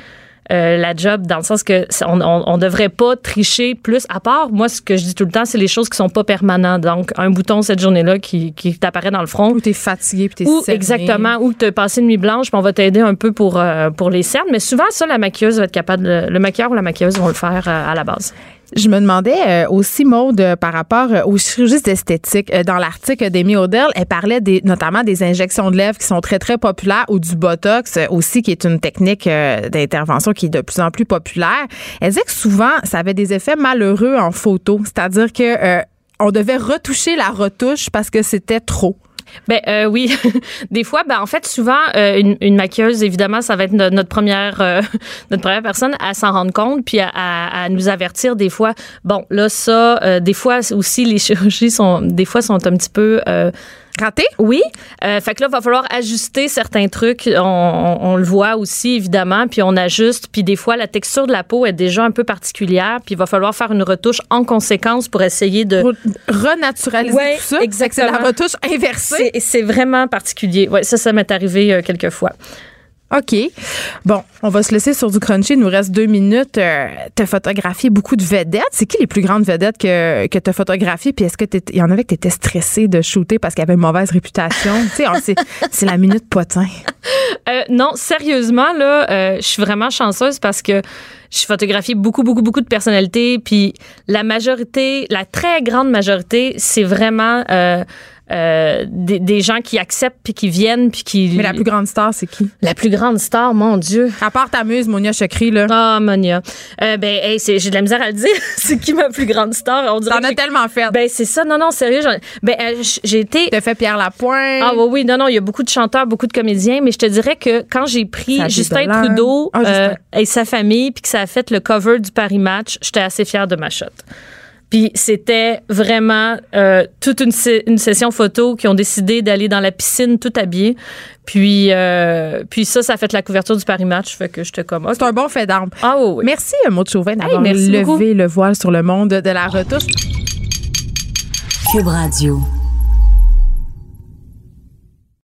euh, la job dans le sens que on, on, on devrait pas tricher plus. À part, moi, ce que je dis tout le temps, c'est les choses qui sont pas permanentes. Donc, un bouton cette journée-là qui, qui t'apparaît dans le front. Ou t'es fatiguée puis t'es Ou cerné? exactement, ou tu as passé une nuit blanche, puis on va t'aider un peu pour, euh, pour les cernes. Mais souvent, ça, la maquilleuse va être capable, de- le maquilleur ou la maquilleuse vont le faire euh, à la base. Je me demandais euh, aussi, Maude, euh, par rapport euh, aux chirurgistes esthétiques. Dans l'article d'Amy Odell, elle parlait des, notamment des injections de lèvres qui sont très, très populaires ou du Botox aussi, qui est une technique d'intervention qui est de plus en plus populaire. Elle disait que souvent, ça avait des effets malheureux en photo. C'est-à-dire que on devait retoucher la retouche parce que c'était trop. Ben euh, oui, des fois, ben en fait souvent euh, une, une maquilleuse évidemment ça va être no- notre première euh, notre première personne à s'en rendre compte puis à, à- à nous avertir des fois. Bon là ça, euh, des fois aussi les chirurgies sont des fois sont un petit peu euh, Raté? oui, euh, fait que là, il va falloir ajuster certains trucs. On, on- on le voit aussi, évidemment, puis on ajuste. Puis des fois, la texture de la peau est déjà un peu particulière, puis il va falloir faire une retouche en conséquence pour essayer de... Re- Renaturaliser Ouais, tout ça. Que C'est exactement. la retouche inversée. C'est vraiment particulier. Ouais, ça, ça m'est arrivé euh, quelques fois. OK. Bon, on va se laisser sur du crunchy. Il nous reste deux minutes. Euh, tu as photographié beaucoup de vedettes. C'est qui les plus grandes vedettes que, que tu as photographiées? Puis est-ce que il y en avait que tu étais stressée de shooter parce qu'il y avait une mauvaise réputation? c'est, c'est la minute potin. Euh, non, sérieusement, là, euh, je suis vraiment chanceuse parce que je photographie beaucoup, beaucoup, beaucoup de personnalités. Puis la majorité, la très grande majorité, c'est vraiment euh, des, des gens qui acceptent puis qui viennent puis qui. Mais la plus grande star, c'est qui? La plus grande star, mon Dieu. À part ta muse, Monia Chokri, là. Ah, Monia. Euh, ben, hey, j'ai de la misère à le dire. c'est qui ma plus grande star? On dirait T'en as tellement fait. Ben, c'est ça. Non, non, sérieux. Ben, euh, j'ai été. T'as fait Pierre Lapointe. Ah oui, oui, non, non, il y a beaucoup de chanteurs, beaucoup de comédiens, mais je te dirais que quand j'ai pris Ça Justin. Trudeau Ah, Justin. euh, et sa famille, puis que ça a fait le cover du Paris Match, j'étais assez fière de ma shot. Puis c'était vraiment euh, toute une, session photo qui ont décidé d'aller dans la piscine tout habillés. Puis, euh, puis ça, ça a fait la couverture du Paris Match. Fait que j'étais comme... OK. C'est un bon fait d'arme. Ah oui, oui. Merci, Maud Chauvin, d'avoir levé beaucoup. le voile sur le monde de la retouche. Cube Radio.